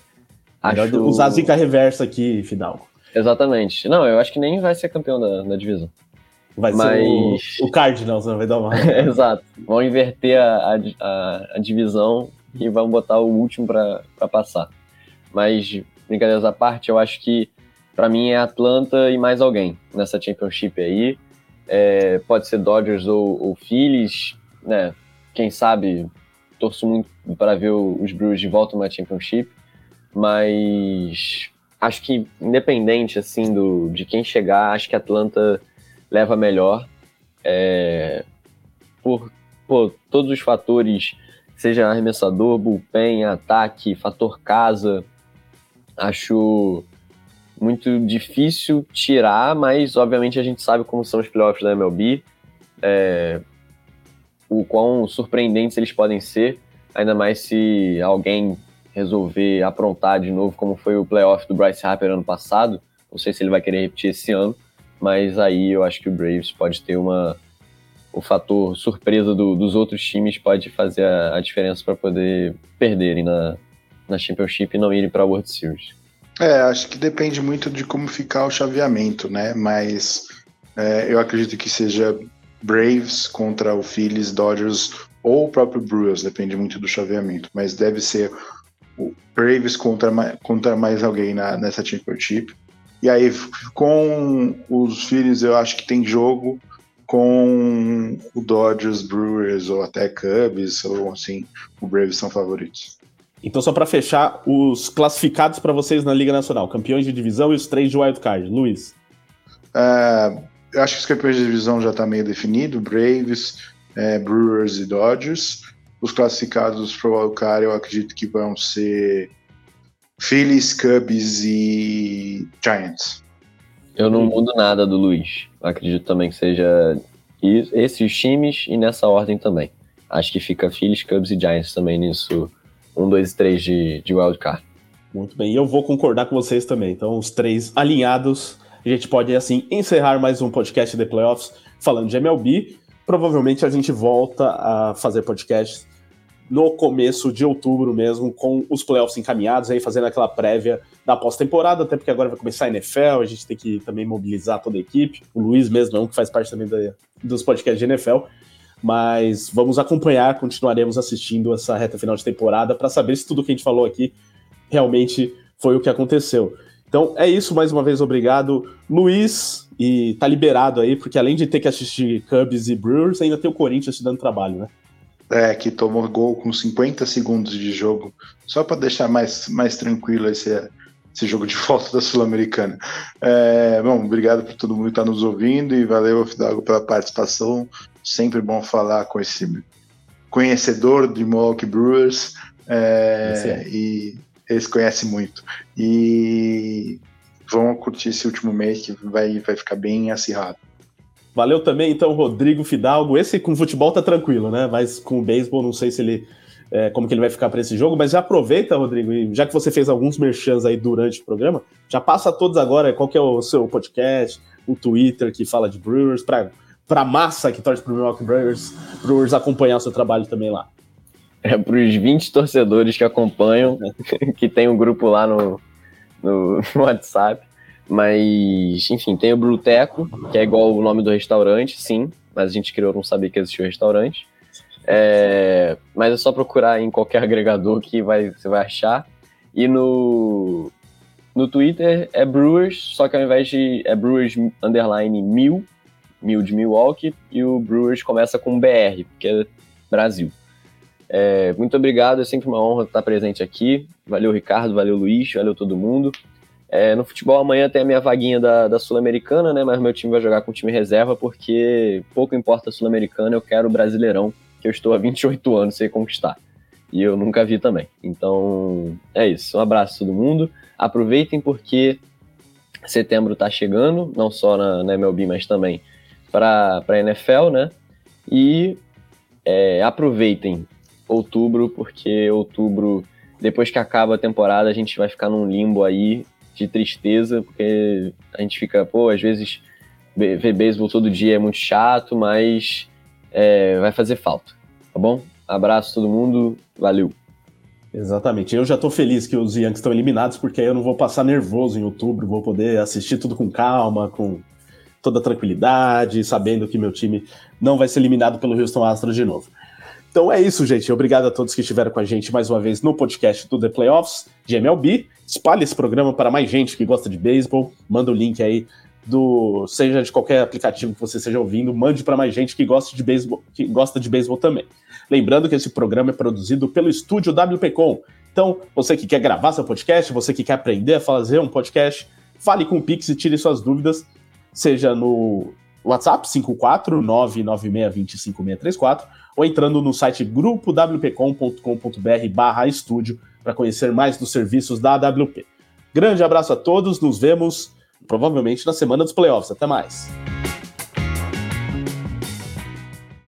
Speaker 2: acho... usar a zica reversa aqui, Fidalgo.
Speaker 3: Exatamente. Não, eu acho que nem vai ser campeão da, da divisão.
Speaker 2: Vai mas... ser o, o Cardinals, não vai dar uma. <laughs>
Speaker 3: Exato. Vão inverter a, a, a, divisão e vão botar o último para passar. Mas, brincadeiras à parte, eu acho que para mim é Atlanta e mais alguém nessa Championship aí. É, pode ser Dodgers ou, ou Phillies, né? Quem sabe torço muito para ver os Brewers de volta numa Championship, mas acho que independente assim do de quem chegar, acho que Atlanta leva melhor é, por, por todos os fatores, seja arremessador, bullpen, ataque, fator casa, acho muito difícil tirar, mas obviamente a gente sabe como são os playoffs da MLB, é, o quão surpreendentes eles podem ser, ainda mais se alguém resolver aprontar de novo, como foi o playoff do Bryce Harper ano passado. Não sei se ele vai querer repetir esse ano, mas aí eu acho que o Braves pode ter uma. O fator surpresa do, dos outros times pode fazer a, a diferença para poder perderem na, na Championship e não irem para a World Series.
Speaker 4: É, acho que depende muito de como ficar o chaveamento, né? Mas é, eu acredito que seja Braves contra o Phillies, Dodgers ou o próprio Brewers, depende muito do chaveamento. Mas deve ser o Braves contra, contra mais alguém na, nessa Championship. E aí, com os Phillies, eu acho que tem jogo com o Dodgers, Brewers ou até Cubs, ou assim, o Braves são favoritos.
Speaker 2: Então, só para fechar, os classificados para vocês na Liga Nacional, campeões de divisão e os três de wildcard. Luiz?
Speaker 4: Uh, eu acho que os campeões de divisão já está meio definido: Braves, é, Brewers e Dodgers. Os classificados para o wildcard eu acredito que vão ser Phillies, Cubs e Giants.
Speaker 3: Eu não mudo nada do Luiz. acredito também que seja esses times e nessa ordem também. Acho que fica Phillies, Cubs e Giants também nisso um, dois, três de, de wildcard.
Speaker 2: Muito bem, e eu vou concordar com vocês também. Então, os três alinhados, a gente pode, assim, encerrar mais um podcast de playoffs falando de MLB. Provavelmente a gente volta a fazer podcast no começo de outubro mesmo, com os playoffs encaminhados, aí fazendo aquela prévia da pós-temporada, até porque agora vai começar a NFL, a gente tem que também mobilizar toda a equipe. O Luiz mesmo é um que faz parte também da, dos podcasts de NFL. Mas vamos acompanhar, continuaremos assistindo essa reta final de temporada para saber se tudo que a gente falou aqui realmente foi o que aconteceu. Então é isso, mais uma vez, obrigado, Luiz. E tá liberado aí, porque além de ter que assistir Cubs e Brewers, ainda tem o Corinthians te dando trabalho, né?
Speaker 4: É, que tomou gol com 50 segundos de jogo, só para deixar mais, mais tranquilo esse, esse jogo de <laughs> volta da Sul-Americana. É, bom, obrigado por todo mundo que está nos ouvindo e valeu, Fidalgo, pela participação. Sempre bom falar com esse conhecedor de Milwaukee Brewers é, e eles conhecem muito. E vão curtir esse último mês que vai, vai ficar bem acirrado.
Speaker 2: Valeu também, então, Rodrigo Fidalgo. Esse com futebol tá tranquilo, né? Mas com o beisebol, não sei se ele. É, como que ele vai ficar para esse jogo, mas já aproveita, Rodrigo, e já que você fez alguns merchans aí durante o programa, já passa todos agora qual que é o seu podcast, o Twitter que fala de Brewers, para para massa que torce pro Milwaukee Brewers, Brewers acompanhar o seu trabalho também lá.
Speaker 3: É para os 20 torcedores que acompanham, <laughs> que tem um grupo lá no, no <laughs> WhatsApp. Mas, enfim, tem o Bruteco, que é igual o nome do restaurante, sim, mas a gente criou não sabia que existia o restaurante. É, mas é só procurar em qualquer <laughs> agregador que vai, você vai achar. E no, no Twitter é Brewers, só que ao invés de. É Brewers underline mil, mil de Milwaukee, e o Brewers começa com BR, porque é Brasil. É, muito obrigado, é sempre uma honra estar presente aqui. Valeu, Ricardo, valeu, Luiz, valeu todo mundo. É, no futebol amanhã tem a minha vaguinha da, da Sul-Americana, né? Mas meu time vai jogar com o time reserva porque pouco importa a Sul-Americana, eu quero o Brasileirão, que eu estou há 28 anos sem conquistar. E eu nunca vi também. Então, é isso. Um abraço a todo mundo. Aproveitem porque setembro está chegando, não só na, na MLB, mas também para a NFL, né? E é, aproveitem outubro, porque outubro, depois que acaba a temporada, a gente vai ficar num limbo aí de tristeza, porque a gente fica, pô, às vezes ver beisebol todo dia é muito chato, mas é, vai fazer falta, tá bom? Abraço todo mundo, valeu.
Speaker 2: Exatamente. Eu já tô feliz que os Yankees estão eliminados, porque aí eu não vou passar nervoso em outubro, vou poder assistir tudo com calma, com toda tranquilidade, sabendo que meu time não vai ser eliminado pelo Houston Astros de novo. Então é isso, gente. Obrigado a todos que estiveram com a gente mais uma vez no podcast do The Playoffs de MLB. Espalhe esse programa para mais gente que gosta de beisebol. Manda o link aí do seja de qualquer aplicativo que você esteja ouvindo, mande para mais gente que gosta de beisebol, que gosta de beisebol também. Lembrando que esse programa é produzido pelo estúdio WPcom. Então, você que quer gravar seu podcast, você que quer aprender a fazer um podcast, fale com o Pix e tire suas dúvidas, seja no WhatsApp 54996256634 ou entrando no site grupowpcom.com.br barra estúdio para conhecer mais dos serviços da AWP. Grande abraço a todos, nos vemos provavelmente na semana dos playoffs. Até mais!